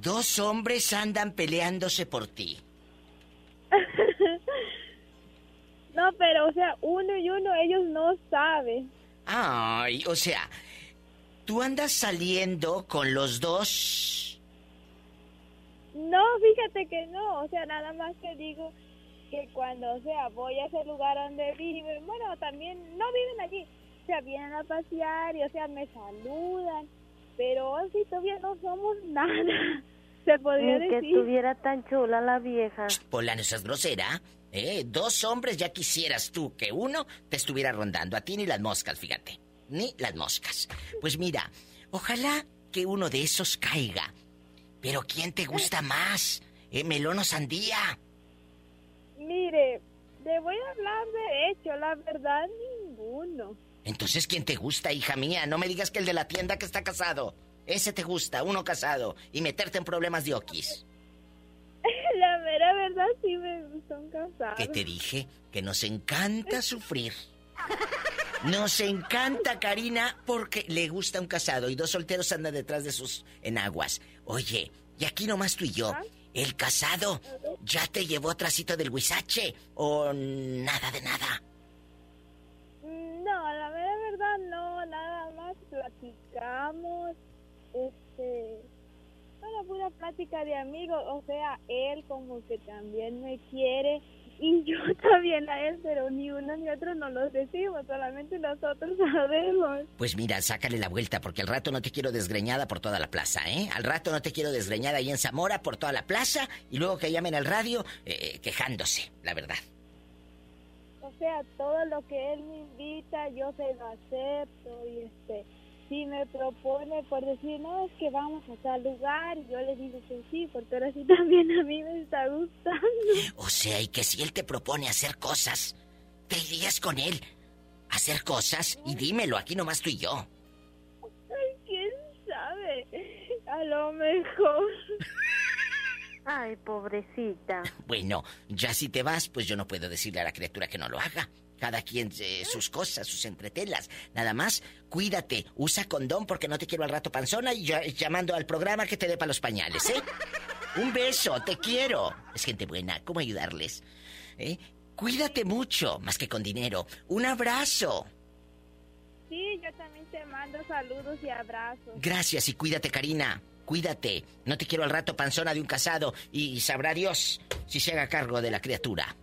dos hombres andan peleándose por ti. No, pero o sea, uno y uno ellos no saben. Ay, o sea, tú andas saliendo con los dos. No, fíjate que no, o sea, nada más te digo que cuando, o sea, voy a ese lugar donde viven, bueno, también no viven allí, o sea, vienen a pasear y, o sea, me saludan, pero así todavía no somos nada, se podría Ni que decir. estuviera tan chula la vieja. Pola, no seas grosera. ¿eh? Dos hombres ya quisieras tú que uno te estuviera rondando. A ti ni las moscas, fíjate. Ni las moscas. Pues mira, ojalá que uno de esos caiga. Pero ¿quién te gusta más? ¿Eh, ¿Melón o sandía? Mire, le voy a hablar de hecho, la verdad, ninguno. Entonces, ¿quién te gusta, hija mía? No me digas que el de la tienda que está casado. Ese te gusta, uno casado. Y meterte en problemas de okis. La mera verdad sí me gustan casados. ¿Qué te dije? Que nos encanta sufrir. Nos encanta, Karina, porque le gusta un casado y dos solteros andan detrás de sus enaguas. Oye, y aquí nomás tú y yo. ¿El casado ya te llevó trasito del huizache o nada de nada? No, la verdad no, nada más platicamos, este, una pura plática de amigos, o sea, él como que también me quiere y yo también a él, pero ni uno ni otro no los decimos, solamente nosotros sabemos. Pues mira, sácale la vuelta porque al rato no te quiero desgreñada por toda la plaza, ¿eh? Al rato no te quiero desgreñada ahí en Zamora por toda la plaza y luego que llamen al radio eh, quejándose, la verdad. O sea, todo lo que él me invita, yo se lo acepto y este, si me propone por decir, no, es que vamos a tal lugar, y yo le digo que sí, porque ahora sí también a mí me está gustando. O sea, y que si él te propone hacer cosas, te irías con él. a Hacer cosas y dímelo, aquí nomás tú y yo. Ay, quién sabe, a lo mejor. Ay, pobrecita. Bueno, ya si te vas, pues yo no puedo decirle a la criatura que no lo haga. Cada quien eh, sus cosas, sus entretelas. Nada más, cuídate, usa condón porque no te quiero al rato panzona y llamando al programa que te dé para los pañales, ¿eh? Un beso, te quiero. Es gente buena, ¿cómo ayudarles? ¿Eh? Cuídate mucho, más que con dinero. Un abrazo. Sí, yo también te mando saludos y abrazos. Gracias y cuídate, Karina. Cuídate. No te quiero al rato panzona de un casado y sabrá Dios si se haga cargo de la criatura.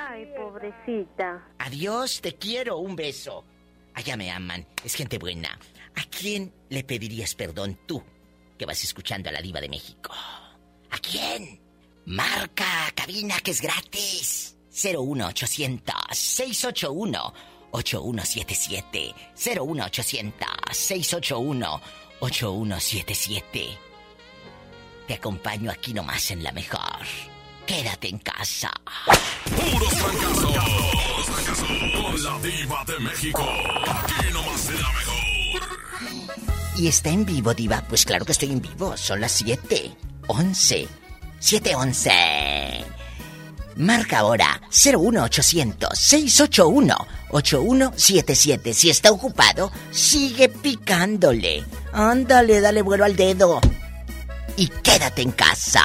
Ay, pobrecita. Adiós, te quiero, un beso. Allá me aman, es gente buena. ¿A quién le pedirías perdón tú, que vas escuchando a la diva de México? ¿A quién? Marca, cabina, que es gratis. 01800 681 8177 01800 681 8177 Te acompaño aquí nomás en la mejor. Quédate en casa. Puros fracasos. Con la diva de México. Aquí nomás la mejor. ¿Y está en vivo, Diva? Pues claro que estoy en vivo. Son las 7. 11. 711. Marca ahora 01800 681 8177. Si está ocupado, sigue picándole. Ándale, dale vuelo al dedo. Y quédate en casa.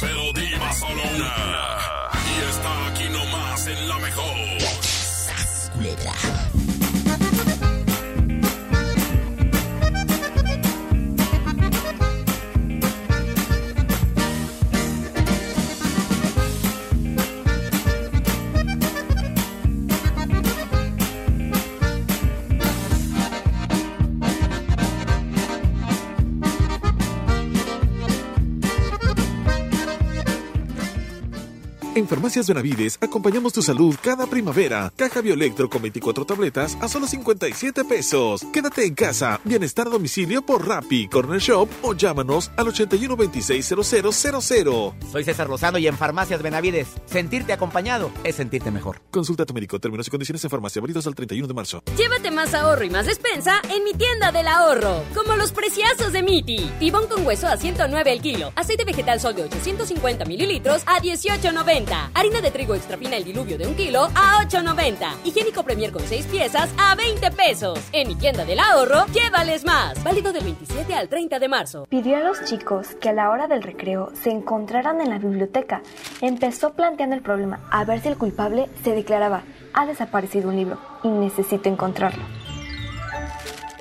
pero diva solo una. En Farmacias Benavides acompañamos tu salud cada primavera. Caja Bioelectro con 24 tabletas a solo 57 pesos. Quédate en casa. Bienestar a domicilio por Rappi, Corner Shop o llámanos al 81 26 0000. Soy César Lozano y en Farmacias Benavides, sentirte acompañado es sentirte mejor. Consulta a tu médico. Términos y condiciones en farmacia. Válidos al 31 de marzo. Llévate más ahorro y más despensa en mi tienda del ahorro. Como los preciazos de Miti. Tibón con hueso a 109 el kilo. Aceite vegetal sol de 850 mililitros a 18.90. 8.90. Harina de trigo extra fina el diluvio de un kilo a 8.90. Higiénico Premier con 6 piezas a 20 pesos. En mi tienda del ahorro, llévales más. Válido del 27 al 30 de marzo. Pidió a los chicos que a la hora del recreo se encontraran en la biblioteca. Empezó planteando el problema a ver si el culpable se declaraba, ha desaparecido un libro y necesito encontrarlo.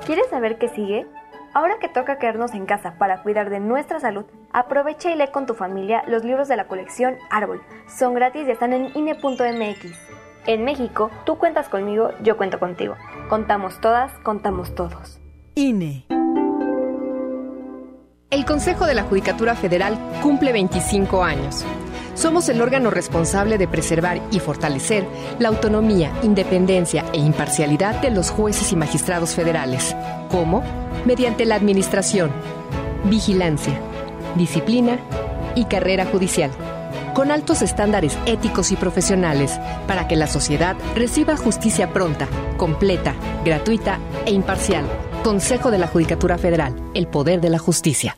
¿Quieres saber qué sigue? Ahora que toca quedarnos en casa para cuidar de nuestra salud, aprovecha y lee con tu familia los libros de la colección Árbol. Son gratis y están en INE.mx. En México, tú cuentas conmigo, yo cuento contigo. Contamos todas, contamos todos. INE. El Consejo de la Judicatura Federal cumple 25 años. Somos el órgano responsable de preservar y fortalecer la autonomía, independencia e imparcialidad de los jueces y magistrados federales. ¿Cómo? Mediante la administración, vigilancia, disciplina y carrera judicial, con altos estándares éticos y profesionales para que la sociedad reciba justicia pronta, completa, gratuita e imparcial. Consejo de la Judicatura Federal, el poder de la justicia.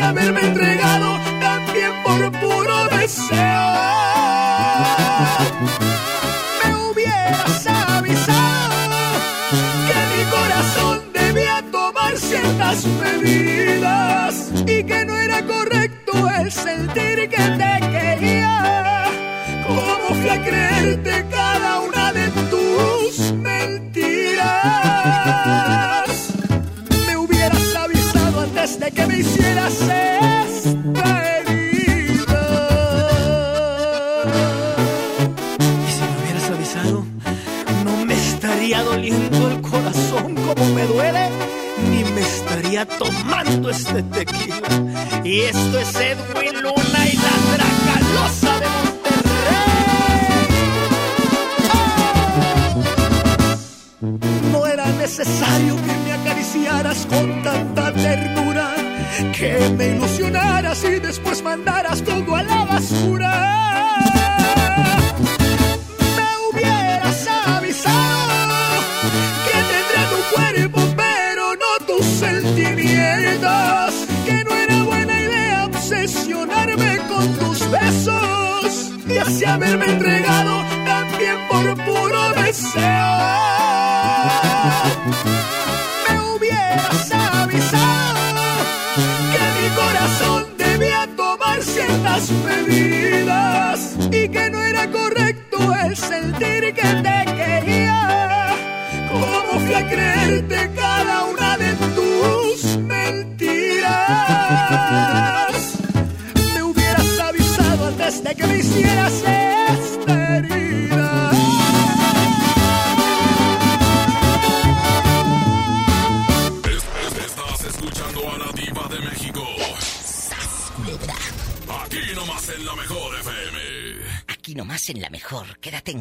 Haberme entregado también por puro deseo. Y esto es Edwin Luna y la Dracalosa de Monterrey. No era necesario que me acariciaras con tanta ternura, que me ilusionaras y después mandaras todo a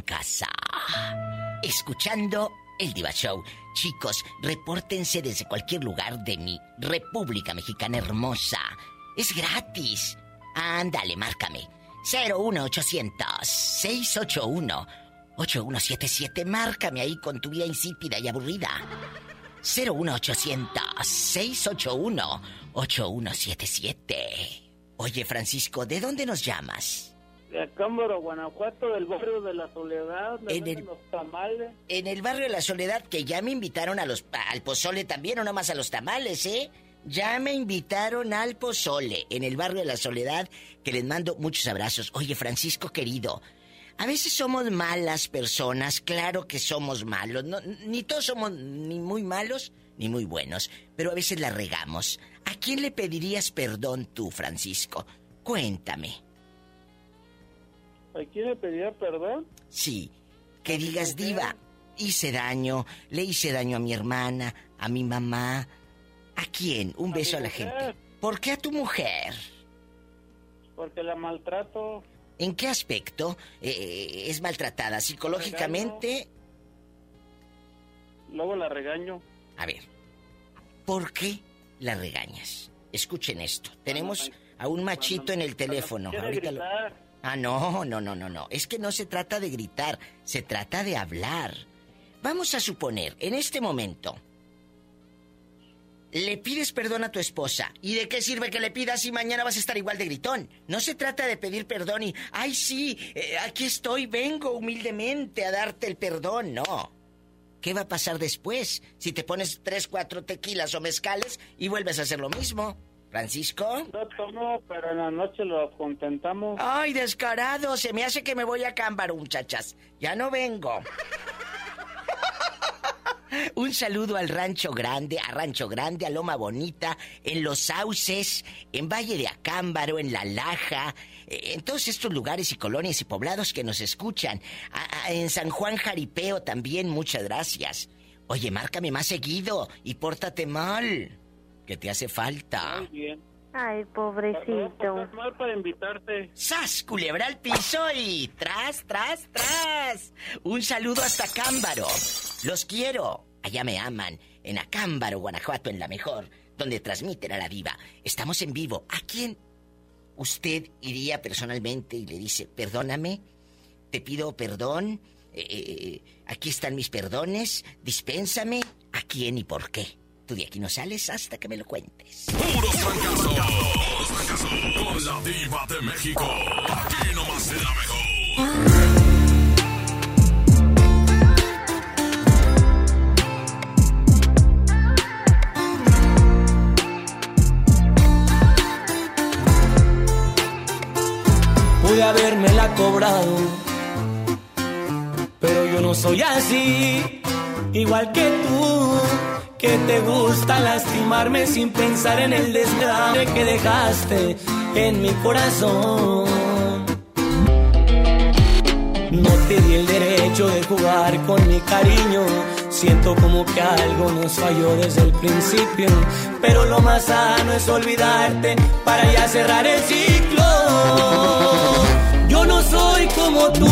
casa. Escuchando el Diva Show. Chicos, repórtense desde cualquier lugar de mi República Mexicana hermosa. Es gratis. Ándale, márcame. 01800 681 8177. Márcame ahí con tu vida insípida y aburrida. 01800 681 8177. Oye, Francisco, ¿de dónde nos llamas? De Acámbaro, Guanajuato, del barrio de la Soledad, me En el- los tamales. En el barrio de la Soledad, que ya me invitaron a los, al pozole también, o nomás a los tamales, ¿eh? Ya me invitaron al pozole en el barrio de la Soledad, que les mando muchos abrazos. Oye, Francisco querido, a veces somos malas personas, claro que somos malos. No, ni todos somos ni muy malos ni muy buenos, pero a veces la regamos. ¿A quién le pedirías perdón tú, Francisco? Cuéntame. ¿A quién le pedía perdón? Sí, que digas, diva, hice daño, le hice daño a mi hermana, a mi mamá. ¿A quién? Un beso a, la gente. ¿Por qué a tu mujer? Porque la maltrato. ¿En qué aspecto eh, es maltratada? ¿Psicológicamente? Luego la regaño. A ver, ¿por qué la regañas? Escuchen esto. Tenemos a un machito en el teléfono. quiere Ahorita lo-. Ah, no, no, no, no, no. Es que no se trata de gritar, se trata de hablar. Vamos a suponer, en este momento, le pides perdón a tu esposa. ¿Y de qué sirve que le pidas si mañana vas a estar igual de gritón? No se trata de pedir perdón y, ay, sí, eh, aquí estoy, vengo humildemente a darte el perdón. No. ¿Qué va a pasar después si te pones tres, cuatro tequilas o mezcales y vuelves a hacer lo mismo? ¿Francisco? No tomo, pero en la noche lo contentamos. Ay, descarado, se me hace que me voy a Cámbaro, muchachas. Ya no vengo. Un saludo al Rancho Grande, a Rancho Grande, a Loma Bonita, en Los Sauces, en Valle de Acámbaro, en La Laja, en todos estos lugares y colonias y poblados que nos escuchan. A- a- en San Juan Jaripeo también, muchas gracias. Oye, márcame más seguido y pórtate mal, que te hace falta. Muy bien. Ay, pobrecito. mal para invitarte. ¡Sas! Culebra al piso y tras, tras, tras. Un saludo hasta Cámbaro. Los quiero. Allá me aman. En Acámbaro, Guanajuato, en la mejor, donde transmiten a la diva. Estamos en vivo. ¿A quién usted iría personalmente y le dice, perdóname, te pido perdón, eh, eh, aquí están mis perdones, dispénsame? ¿A quién y por qué? Tú de aquí no sales hasta que me lo cuentes. Puros fracasos. Con la diva de México. Aquí nomás la mejor. Pude habérmela cobrado, pero yo no soy así, igual que tú, que te gusta lastimarme sin pensar en el desgrace que dejaste en mi corazón. No te di el derecho de jugar con mi cariño. Siento como que algo nos falló desde el principio. Pero lo más sano es olvidarte para ya cerrar el ciclo. Yo no soy como tú,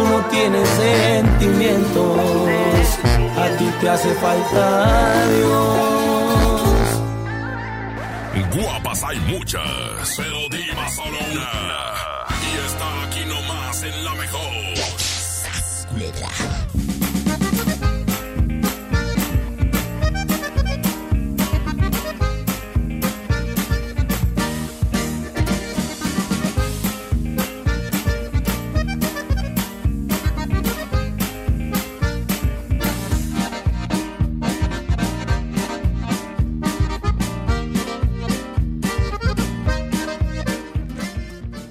Tú no tienes sentimientos, a ti te hace falta Dios. Guapas hay muchas, pero diva solo una. Y está aquí nomás en la mejor.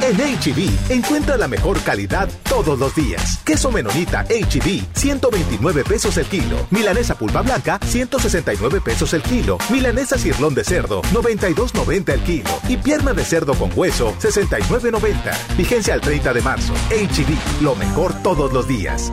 En HB, encuentra la mejor calidad todos los días. Queso menonita HB, 129 pesos el kilo. Milanesa pulpa blanca, 169 pesos el kilo. Milanesa cirlón de cerdo, 92.90 el kilo. Y pierna de cerdo con hueso, 69.90. Vigencia al 30 de marzo. HB, lo mejor todos los días.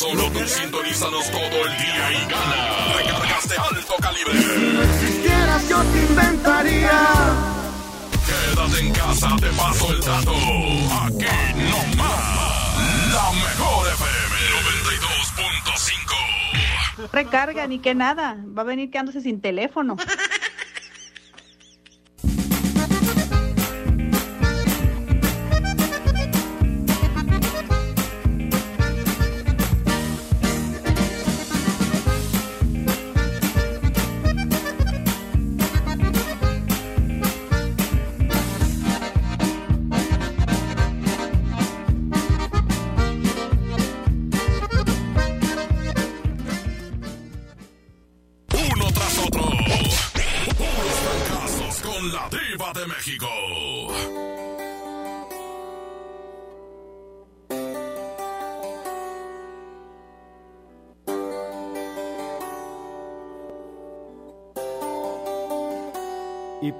Solo tú sintonízanos todo el día y gana. Recargas de alto calibre. Si no existieras, yo te inventaría. Quédate en casa, te paso el dato. Aquí no más. La mejor FM 92.5. Recarga, ni que nada. Va a venir quedándose sin teléfono.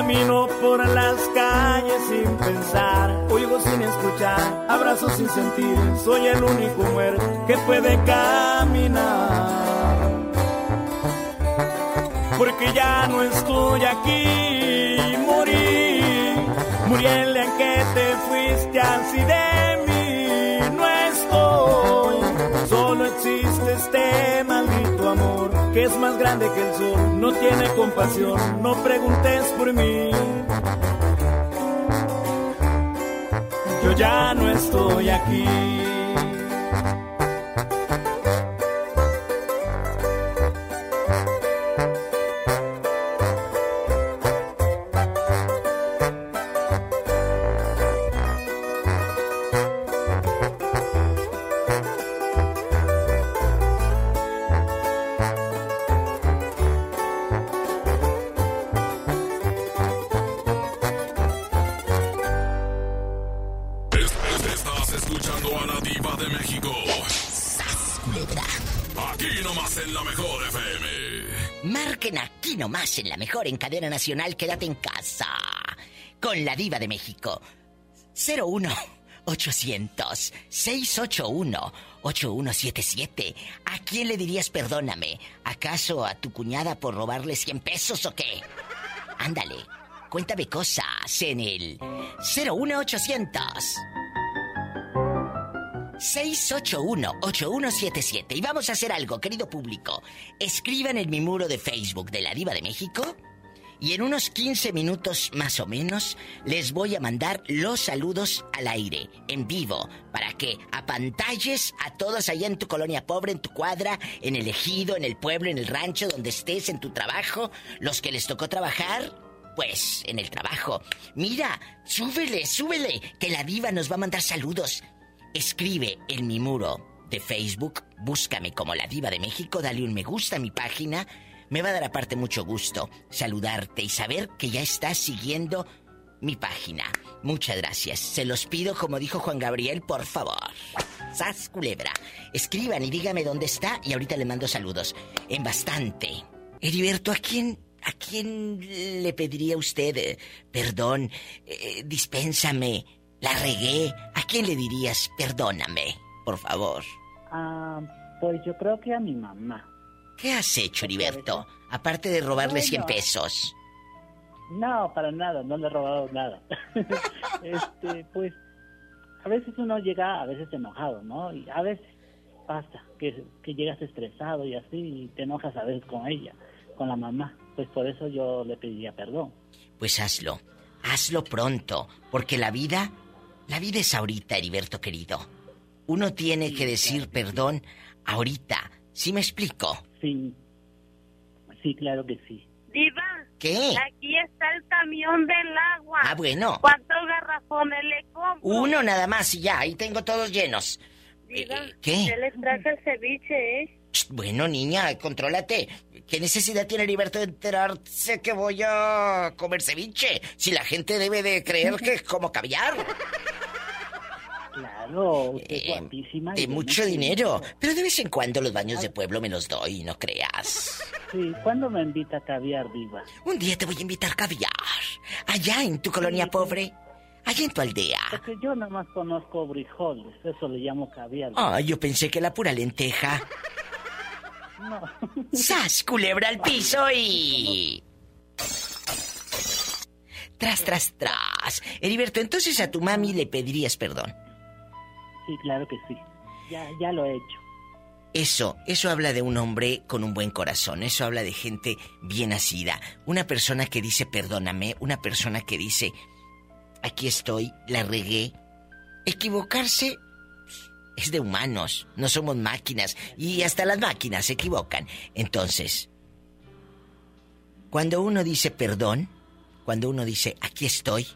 camino por las calles sin pensar, oigo sin escuchar, abrazo sin sentir, soy el único muerto que puede caminar. Porque ya no estoy aquí, morí, morí el en que te fuiste así de es más grande que el sol, no tiene compasión, no preguntes por mí. Yo ya no estoy aquí. Nomás en la mejor en cadena nacional, quédate en casa. Con la diva de México. 01 800 681 8177. ¿A quién le dirías perdóname? ¿Acaso a tu cuñada por robarle 100 pesos o qué? Ándale, cuéntame cosas en el 01 800 681-8177. Y vamos a hacer algo, querido público. Escriban en mi muro de Facebook de la Diva de México. Y en unos 15 minutos más o menos les voy a mandar los saludos al aire, en vivo, para que apantalles a todos allá en tu colonia pobre, en tu cuadra, en el ejido, en el pueblo, en el rancho, donde estés, en tu trabajo, los que les tocó trabajar, pues en el trabajo. Mira, súbele, súbele, que la diva nos va a mandar saludos. Escribe en mi muro de Facebook, búscame como la diva de México, dale un me gusta a mi página. Me va a dar aparte mucho gusto saludarte y saber que ya estás siguiendo mi página. Muchas gracias. Se los pido, como dijo Juan Gabriel, por favor. Sas culebra. Escriban y dígame dónde está y ahorita le mando saludos. En bastante. Heriberto, ¿a quién, a quién le pediría usted eh, perdón? Eh, dispénsame. La regué. ¿A quién le dirías perdóname? Por favor. Ah, pues yo creo que a mi mamá. ¿Qué has hecho, Heriberto? Aparte de robarle 100 pesos. No, para nada, no le he robado nada. este, pues, a veces uno llega a veces enojado, ¿no? Y a veces pasa que, que llegas estresado y así, y te enojas a veces con ella, con la mamá. Pues por eso yo le pediría perdón. Pues hazlo, hazlo pronto, porque la vida, la vida es ahorita, Heriberto querido. Uno tiene que decir perdón ahorita. ¿Sí me explico? Sí, sí, claro que sí. Diva. ¿Qué? Aquí está el camión del agua. Ah, bueno. ¿Cuántos garrafones le compro? Uno nada más y ya, ahí tengo todos llenos. Diva, Eh, ¿qué? Se les traje el ceviche, ¿eh? Bueno, niña, contrólate. ¿Qué necesidad tiene Heriberto de enterarse que voy a comer ceviche? Si la gente debe de creer que es como caviar. Claro, usted es Eh, guapísima. De mucho dinero. Pero de vez en cuando los baños de pueblo me los doy, no creas. Sí, ¿cuándo me invita a caviar, Diva? Un día te voy a invitar a caviar. Allá en tu colonia pobre. Allá en tu aldea. Porque yo nada más conozco frijoles, eso le llamo caviar. Ay, yo pensé que la pura lenteja. No. ¡Sas, culebra al piso y... Tras, tras, tras. Heriberto, entonces a tu mami le pedirías perdón. Sí, claro que sí. Ya, ya lo he hecho. Eso, eso habla de un hombre con un buen corazón, eso habla de gente bien nacida. Una persona que dice perdóname, una persona que dice aquí estoy, la regué. Equivocarse es de humanos, no somos máquinas y hasta las máquinas se equivocan. Entonces, cuando uno dice perdón, cuando uno dice aquí estoy,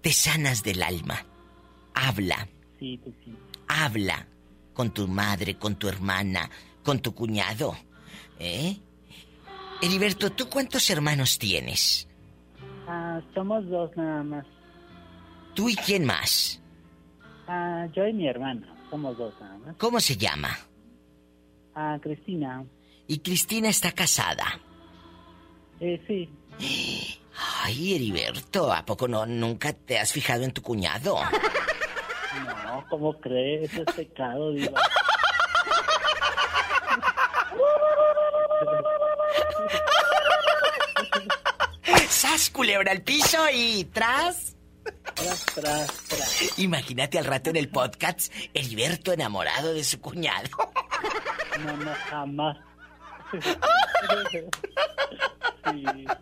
te sanas del alma. Habla, Sí, sí. habla con tu madre, con tu hermana, con tu cuñado. ¿Eh? Heriberto, ¿tú cuántos hermanos tienes? Ah, somos dos nada más. ¿Tú y quién más? Ah, yo y mi hermana, somos dos nada más. ¿Cómo se llama? Ah, Cristina. Y Cristina está casada. Eh, sí. Ay, Heriberto, ¿a poco no nunca te has fijado en tu cuñado? No, ¿cómo crees? Eso es pecado, Diva. ¡Sas, culebra al piso y tras! Tras, tras, tras. Imagínate al rato en el podcast, Heriberto enamorado de su cuñado. No, no, jamás. Sí.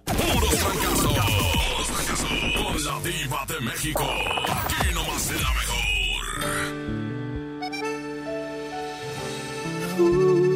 Puros fracasos. Con la diva de México. Aquí nomás será mejor.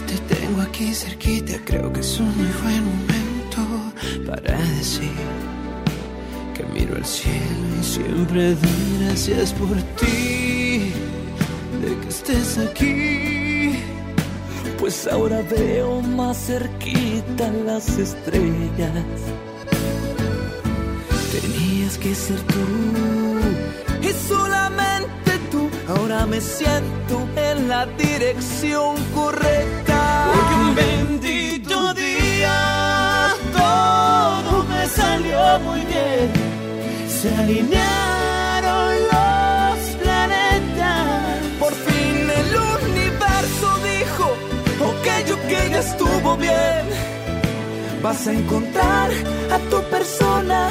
Te tengo aquí cerquita, creo que es un muy buen momento para decir que miro al cielo y siempre doy gracias por ti, de que estés aquí. Pues ahora veo más cerquita las estrellas. Tenías que ser tú y solamente. Ahora me siento en la dirección correcta. Porque un bendito día todo me salió muy bien. Se alinearon los planetas. Por fin el universo dijo, ok, ok, ya estuvo bien. Vas a encontrar a tu persona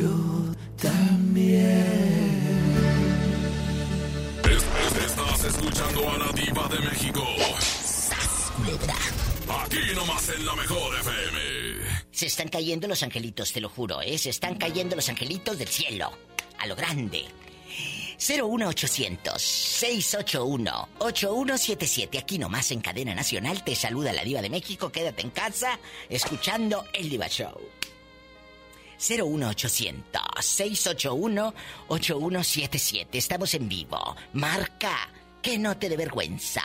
yo también. Es- Estás escuchando a la diva de México. Aquí nomás en la mejor FM. Se están cayendo los angelitos, te lo juro, ¿eh? Se están cayendo los angelitos del cielo. A lo grande. 01800-681-8177. Aquí nomás en cadena nacional te saluda la diva de México. Quédate en casa escuchando el Diva Show. 01800-681-8177. Estamos en vivo. Marca, que no te dé vergüenza.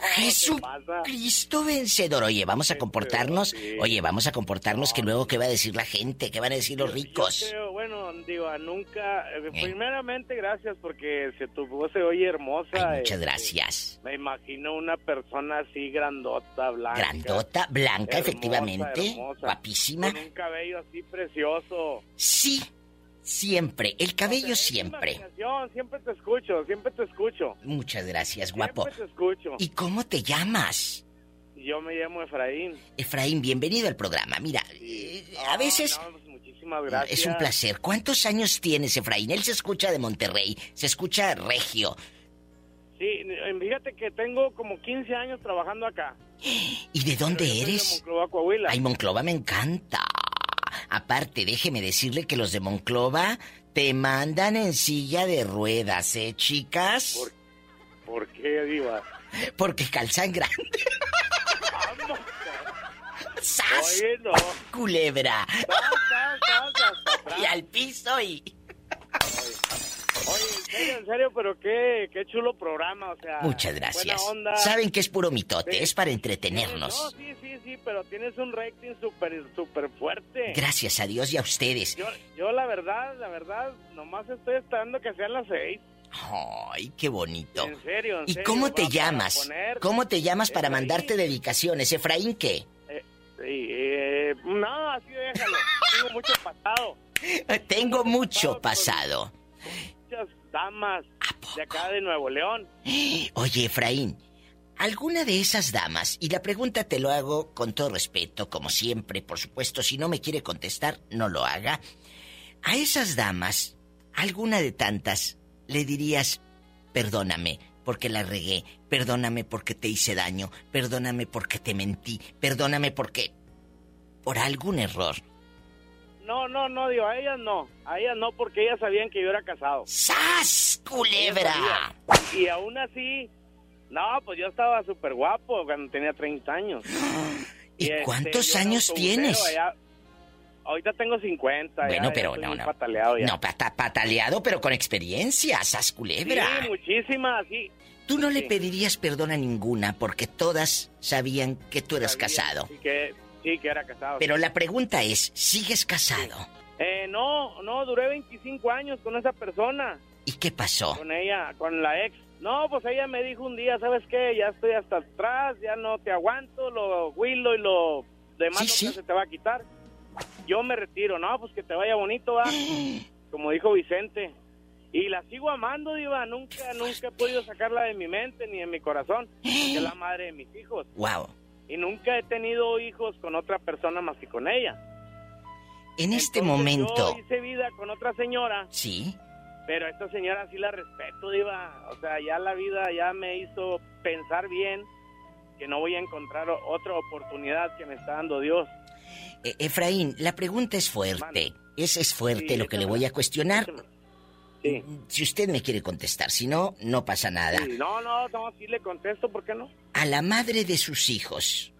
Jesucristo vencedor. Oye, vamos a comportarnos. Oye, vamos a comportarnos que luego qué va a decir la gente, qué van a decir los ricos. Yo creo, digo, nunca. eh, Primeramente, gracias porque se tu voz se oye hermosa. Ay, muchas este, gracias. Me imagino una persona así grandota, blanca. Grandota, blanca, hermosa, efectivamente. hermosa, Guapísima. Con un cabello así precioso. Sí, siempre. El cabello siempre. siempre te escucho, siempre te escucho. Muchas gracias, guapo. Siempre te escucho. ¿Y cómo te llamas? Yo me llamo Efraín. Efraín, bienvenido al programa. Mira, eh, a veces No, muchísimas gracias. es un placer. ¿Cuántos años tienes, Efraín? Él se escucha de Monterrey, se escucha regio. Sí, eh, fíjate que tengo como 15 años trabajando acá. ¿Y de dónde soy de eres? Monclova, Coahuila. Ay, Monclova me encanta. Aparte, déjeme decirle que los de Monclova te mandan en silla de ruedas, ¿eh, chicas? ¿Por qué, Diva? Porque calzan grande. ¡Sas! Oye, no. Culebra. Y al piso y... Oye, en serio, en serio, pero qué, qué chulo programa, o sea. Muchas gracias. Buena onda. Saben que es puro mitote, Sí. es para No, entretenernos. sí, sí, sí, pero tienes un rating súper, súper fuerte. Gracias a Dios y a ustedes. Yo, yo la verdad, la verdad, nomás estoy esperando que sean las seis. Ay, qué bonito. En serio, en ¿Y serio, cómo te llamas? poner- ¿Cómo te llamas para Efraín. mandarte dedicaciones? ¿Efraín qué? Eh, sí, eh, no, así déjalo. Tengo mucho pasado. Tengo mucho pasado. Muchas damas de acá de Nuevo León. Oye, Efraín, ¿alguna de esas damas, y la pregunta te lo hago con todo respeto, como siempre, por supuesto, si no me quiere contestar, no lo haga. A esas damas, alguna de tantas, le dirías, perdóname porque la regué, perdóname porque te hice daño, perdóname porque te mentí, perdóname porque... por algún error. No, no, no, digo, a ellas no. A ellas no, porque ellas sabían que yo era casado. ¡Sas, culebra! Y aún así, no, pues yo estaba súper guapo cuando tenía 30 años. ¿Y este, cuántos años tienes? allá. Ahorita tengo 50. Bueno, ya, ya pero estoy no, no. pataleado ya. No, pata- pataleado, pero con experiencia, sas culebra. Sí, muchísimas, sí. Tú no le pedirías perdón a ninguna porque todas sabían que tú eras casado. Sí que, sí, que era casado. Pero la pregunta es, ¿sigues casado? Eh, no, no, duré 25 años con esa persona. ¿Y qué pasó? Con ella, con la ex. No, pues ella me dijo un día, ¿sabes qué? Ya estoy hasta atrás, ya no te aguanto, lo huilo y lo demás sí. se te va a quitar. Yo me retiro, no, pues que te vaya bonito, va. Como dijo Vicente. Y la sigo amando, Diva, nunca, nunca he podido sacarla de mi mente ni de mi corazón. Que es la madre de mis hijos. Wow. Y nunca he tenido hijos con otra persona más que con ella. En este Entonces, momento. Yo hice vida con otra señora. Sí. Pero a esta señora sí la respeto, Diva. O sea, ya la vida ya me hizo pensar bien que no voy a encontrar otra oportunidad que me está dando Dios. E- Efraín, la pregunta es fuerte. Ese es fuerte Sí, lo que le voy a cuestionar. Sí. Si usted me quiere contestar, si no, no pasa nada. Sí, no, no, no, sí le contesto, ¿por qué no? A la madre de sus hijos,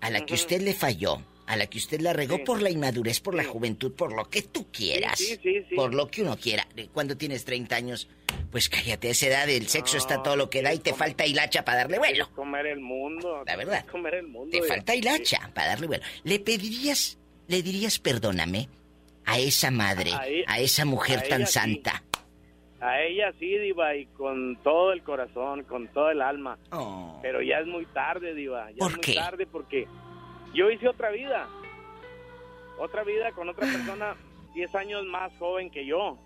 a la que usted le falló, a la que usted la regó Sí. por la inmadurez, por la juventud, por lo que tú quieras, Sí, sí, por lo que uno quiera. Cuando tienes 30 años, pues cállate, a esa edad el sexo está todo lo que da y te falta hilacha para darle vuelo. Comer el mundo. La verdad. comer el mundo. Te falta hilacha para darle vuelo. ¿Le pedirías, le dirías perdóname a esa madre, A e- a esa mujer a tan santa? A ella sí, Diva, y con todo el corazón, con todo el alma. Pero ya es muy tarde, Diva. Ya ¿Por es muy qué? tarde porque yo hice otra vida. Otra vida con otra persona 10 años más joven que yo.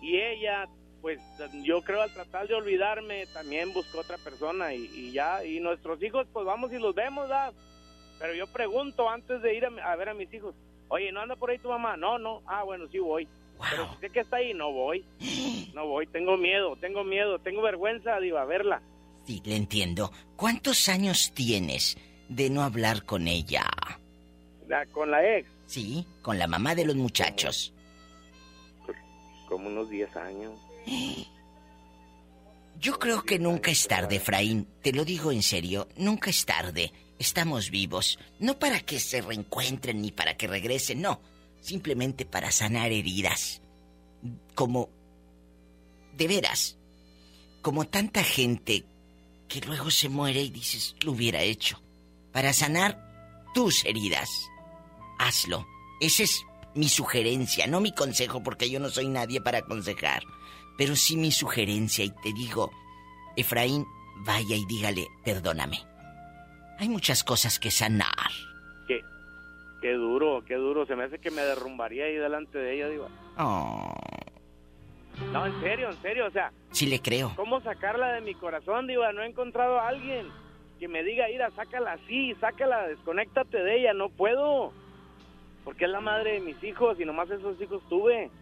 Y ella, pues yo creo al tratar de olvidarme, también buscó otra persona y, y ya. Y nuestros hijos, pues vamos y los vemos, ¿verdad? Pero yo pregunto antes de ir a, a ver a mis hijos, oye, ¿no anda por ahí tu mamá? No, no. Ah, bueno, sí voy. Pero si sé que está ahí, no voy. No voy, tengo miedo, tengo miedo, tengo vergüenza de ir a verla. Sí, le entiendo. ¿Cuántos años tienes de no hablar con ella? La- con la ex, Sí, con la mamá de los muchachos. como unos 10 años. Yo creo que nunca es tarde, Efraín. Te lo digo en serio, nunca es tarde. Estamos vivos. No para que se reencuentren ni para que regresen, no. Simplemente para sanar heridas. Como... De veras. Como tanta gente que luego se muere y dices, lo hubiera hecho. Para sanar tus heridas. Hazlo. Esa es mi sugerencia, no mi consejo, porque yo no soy nadie para aconsejar. Pero sí mi sugerencia y te digo, Efraín, vaya y dígale, perdóname. Hay muchas cosas que sanar. Qué, qué duro, qué duro. Se me hace que me derrumbaría ahí delante de ella, digo. Oh, No, en serio, en serio, o sea, sí le creo. ¿cómo sacarla de mi corazón, Diva? No he encontrado a alguien que me diga, ira, sácala así, sácala, desconéctate de ella, no puedo. Porque es la madre de mis hijos y nomás esos hijos tuve.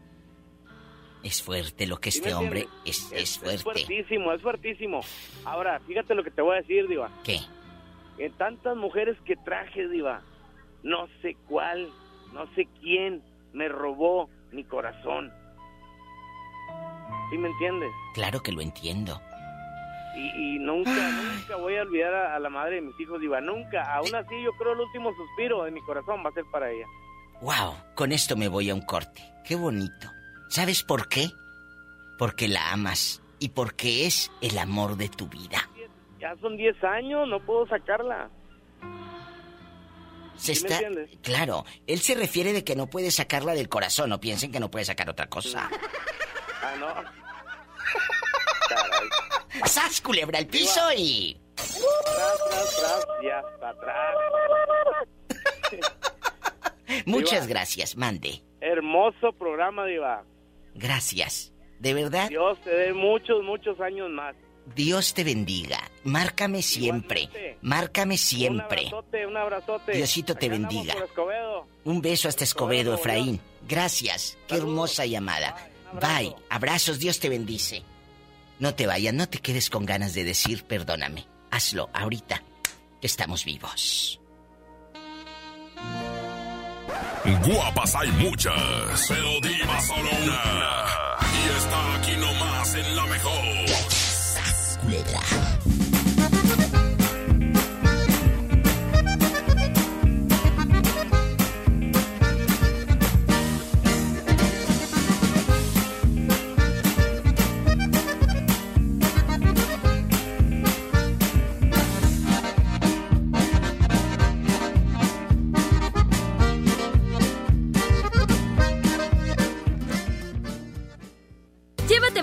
Es fuerte lo que ¿Sí este hombre es, es Es fuerte. fuertísimo, es fuertísimo. Ahora, fíjate lo que te voy a decir, Diva. ¿Qué? En tantas mujeres que traje, Diva, no sé cuál, no sé quién me robó mi corazón. ¿Sí me entiendes? Claro que lo entiendo. Y, y nunca, nunca voy a olvidar a, a la madre de mis hijos, Diva, nunca. Aún así, yo creo el último suspiro de mi corazón va a ser para ella. Wow, con esto me voy a un corte. Qué bonito. ¿Sabes por qué? Porque la amas y porque es el amor de tu vida. Ya son 10 años, no puedo sacarla. Se ¿Sí está? Claro, él se refiere de que no puede sacarla del corazón, no piensen que no puede sacar otra cosa. Ah, no. Caray. ¡Sas, culebra al piso y... Tras, tras, tras, ya hasta atrás. Muchas Diva. gracias, mande. Hermoso programa, Diva. Gracias. De verdad, Dios te dé muchos, muchos años más. Dios te bendiga. Márcame siempre. Igualmente. Márcame Un siempre. abrazote, un abrazote. Diosito te Acá bendiga. Un beso hasta Escobedo, Escobedo, Efraín. Gracias. Qué hermosa llamada. Bye. Abrazos, Dios te bendice. No te vayas, no te quedes con ganas de decir perdóname. Hazlo ahorita, que estamos vivos. Guapas hay muchas, pero diva solo una. Y está aquí nomás en la mejor.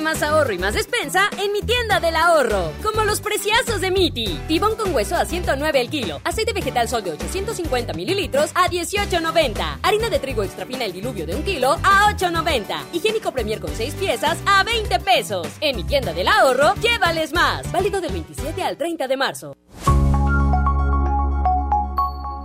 Más ahorro y más despensa en mi tienda del ahorro. Como los preciazos de Miti. Tibón con hueso a 109 el kilo. Aceite vegetal sol de 850 mililitros a 18.90. Harina de trigo extra fina el diluvio de un kilo a 8.90. Higiénico Premier con 6 piezas a 20 pesos. En mi tienda del ahorro, llévales más. Válido del 27 al 30 de marzo.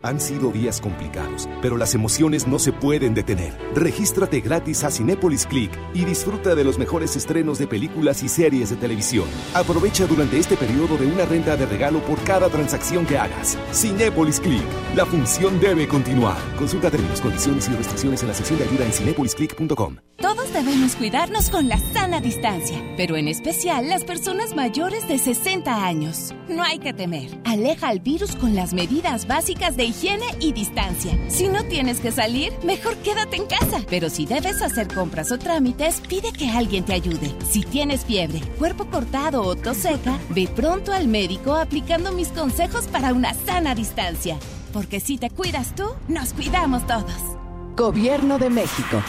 Han sido días complicados, pero las emociones no se pueden detener. Regístrate gratis a Cinépolis Click y disfruta de los mejores estrenos de películas y series de televisión. Aprovecha durante este periodo de una renta de regalo por cada transacción que hagas. Cinépolis Click. La función debe continuar. Consulta términos, condiciones y restricciones en la sección de ayuda en cinépolisclick.com. Todos debemos cuidarnos con la sana distancia, pero en especial las personas mayores de 60 años. No hay que temer. Aleja al virus con las medidas básicas de higiene y distancia. Si no tienes que salir, mejor quédate en casa. Pero si debes hacer compras o trámites, pide que alguien te ayude. Si tienes fiebre, cuerpo cortado o tos seca, ve pronto al médico aplicando mis consejos para una sana distancia. Porque si te cuidas tú, nos cuidamos todos. Gobierno de México.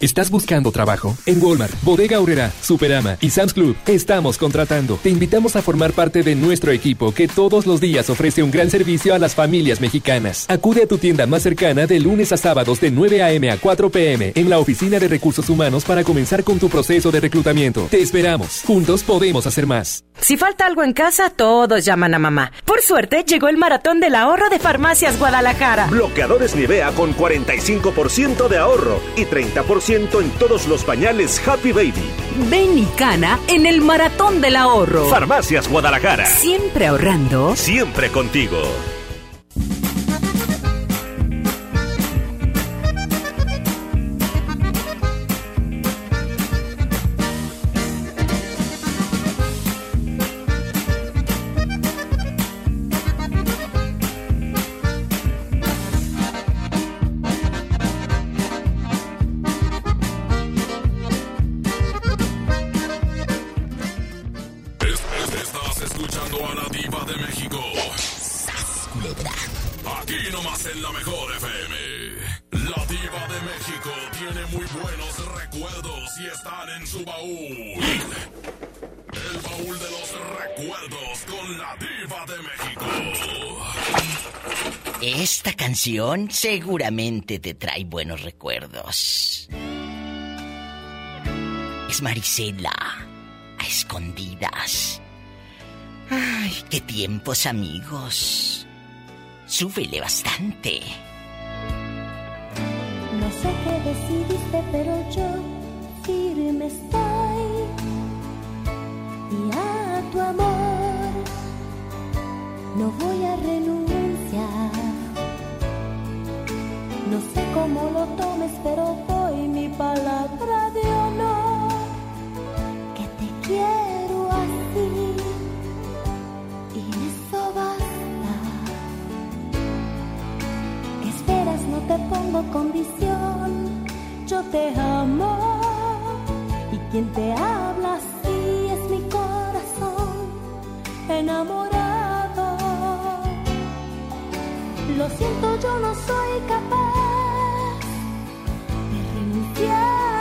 ¿Estás buscando trabajo? En Walmart, Bodega Aurrera, Superama y Sam's Club estamos contratando. Te invitamos a formar parte de nuestro equipo que todos los días ofrece un gran servicio a las familias mexicanas. Acude a tu tienda más cercana de lunes a sábados de 9 a.m. a 4 p.m. en la Oficina de Recursos Humanos para comenzar con tu proceso de reclutamiento. Te esperamos. Juntos podemos hacer más. Si falta algo en casa, todos llaman a mamá. Por suerte, llegó el maratón del ahorro de Farmacias Guadalajara. Bloqueadores Nivea con 45% de ahorro y 30% en todos los pañales Happy Baby. Ven y cana en el maratón del ahorro. Farmacias Guadalajara. Siempre ahorrando. Siempre contigo. Seguramente te trae buenos recuerdos. Es Marisela, a escondidas. Ay, qué tiempos, amigos. Súbele bastante. No sé qué decidiste, pero yo firme estoy. Y a tu amor no voy a renunciar. No sé cómo lo tomes, pero doy mi palabra de honor. Que te quiero así. Y eso basta. ¿Qué esperas? No te pongo condición. Yo te amo. Y quien te habla así es mi corazón enamorado. Lo siento, yo no soy capaz renunciar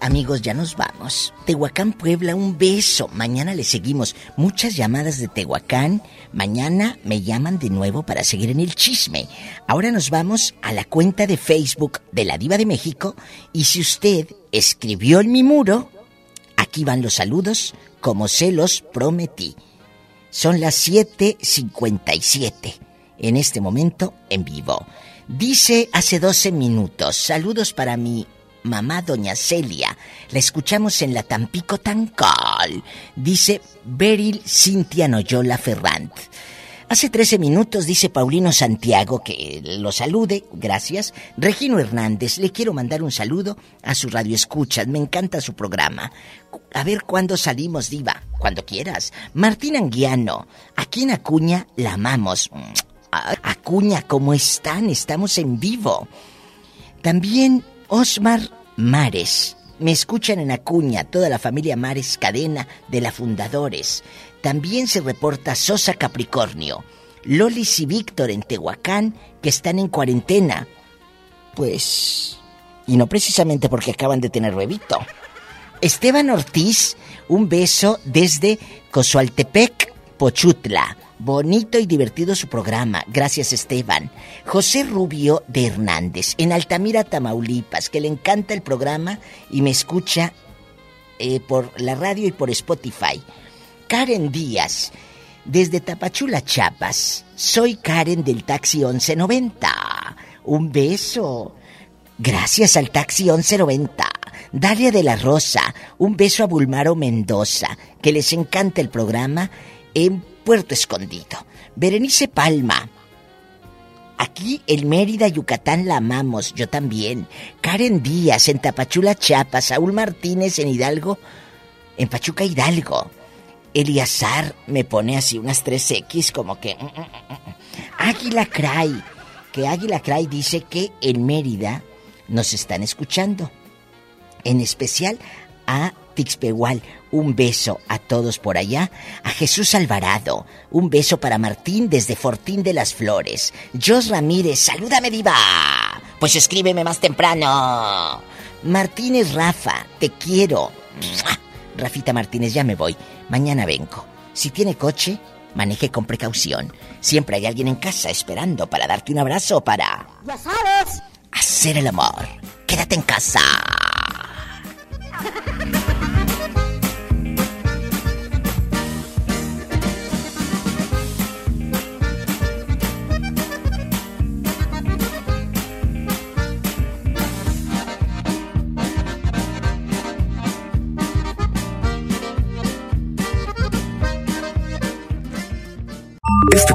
Amigos, ya nos vamos. Tehuacán, Puebla, un beso. Mañana le seguimos. Muchas llamadas de Tehuacán. Mañana me llaman de nuevo para seguir en el chisme. Ahora nos vamos a la cuenta de Facebook de la Diva de México. Y si usted escribió en mi muro, aquí van los saludos como se los prometí. Son las 7:57 en este momento en vivo. Dice hace 12 minutos, saludos para mi mamá doña Celia. La escuchamos en la Tampico Tancal. Dice Beryl Cintia Noyola Ferrant. Hace 13 minutos dice Paulino Santiago que lo salude, gracias. Regino Hernández, le quiero mandar un saludo a su radio escuchas, me encanta su programa. A ver cuándo salimos, diva, cuando quieras. Martín Anguiano, aquí en Acuña la amamos. Ah, Acuña, ¿cómo están? Estamos en vivo. También Osmar Mares. Me escuchan en Acuña, toda la familia Mares Cadena de la Fundadores. También se reporta Sosa Capricornio, Lolis y Víctor en Tehuacán, que están en cuarentena. Pues... Y no precisamente porque acaban de tener bebito. Esteban Ortiz, un beso desde Cozualtepec, Pochutla. Bonito y divertido su programa. Gracias, Esteban. José Rubio de Hernández, en Altamira, Tamaulipas, que le encanta el programa y me escucha eh, por la radio y por Spotify. Karen Díaz, desde Tapachula, Chiapas. Soy Karen del Taxi 1190. Un beso. Gracias al Taxi 1190. Dalia de la Rosa, un beso a Bulmaro Mendoza, que les encanta el programa en Puerto Escondido. Berenice Palma. Aquí en Mérida, Yucatán la amamos, yo también. Karen Díaz en Tapachula, Chiapas. Saúl Martínez en Hidalgo, en Pachuca, Hidalgo. Eliazar me pone así unas 3X como que... mm, mm, mm. Águila Cray, que Águila Cray dice que en Mérida nos están escuchando. En especial a Tixpehual. Un beso a todos por allá. A Jesús Alvarado. Un beso para Martín desde Fortín de las Flores. Jos Ramírez, salúdame diva. Pues escríbeme más temprano. Martínez Rafa, te quiero. Rafita Martínez, ya me voy. Mañana vengo. Si tiene coche, maneje con precaución. Siempre hay alguien en casa esperando para darte un abrazo para Ya sabes. hacer el amor. Quédate en casa.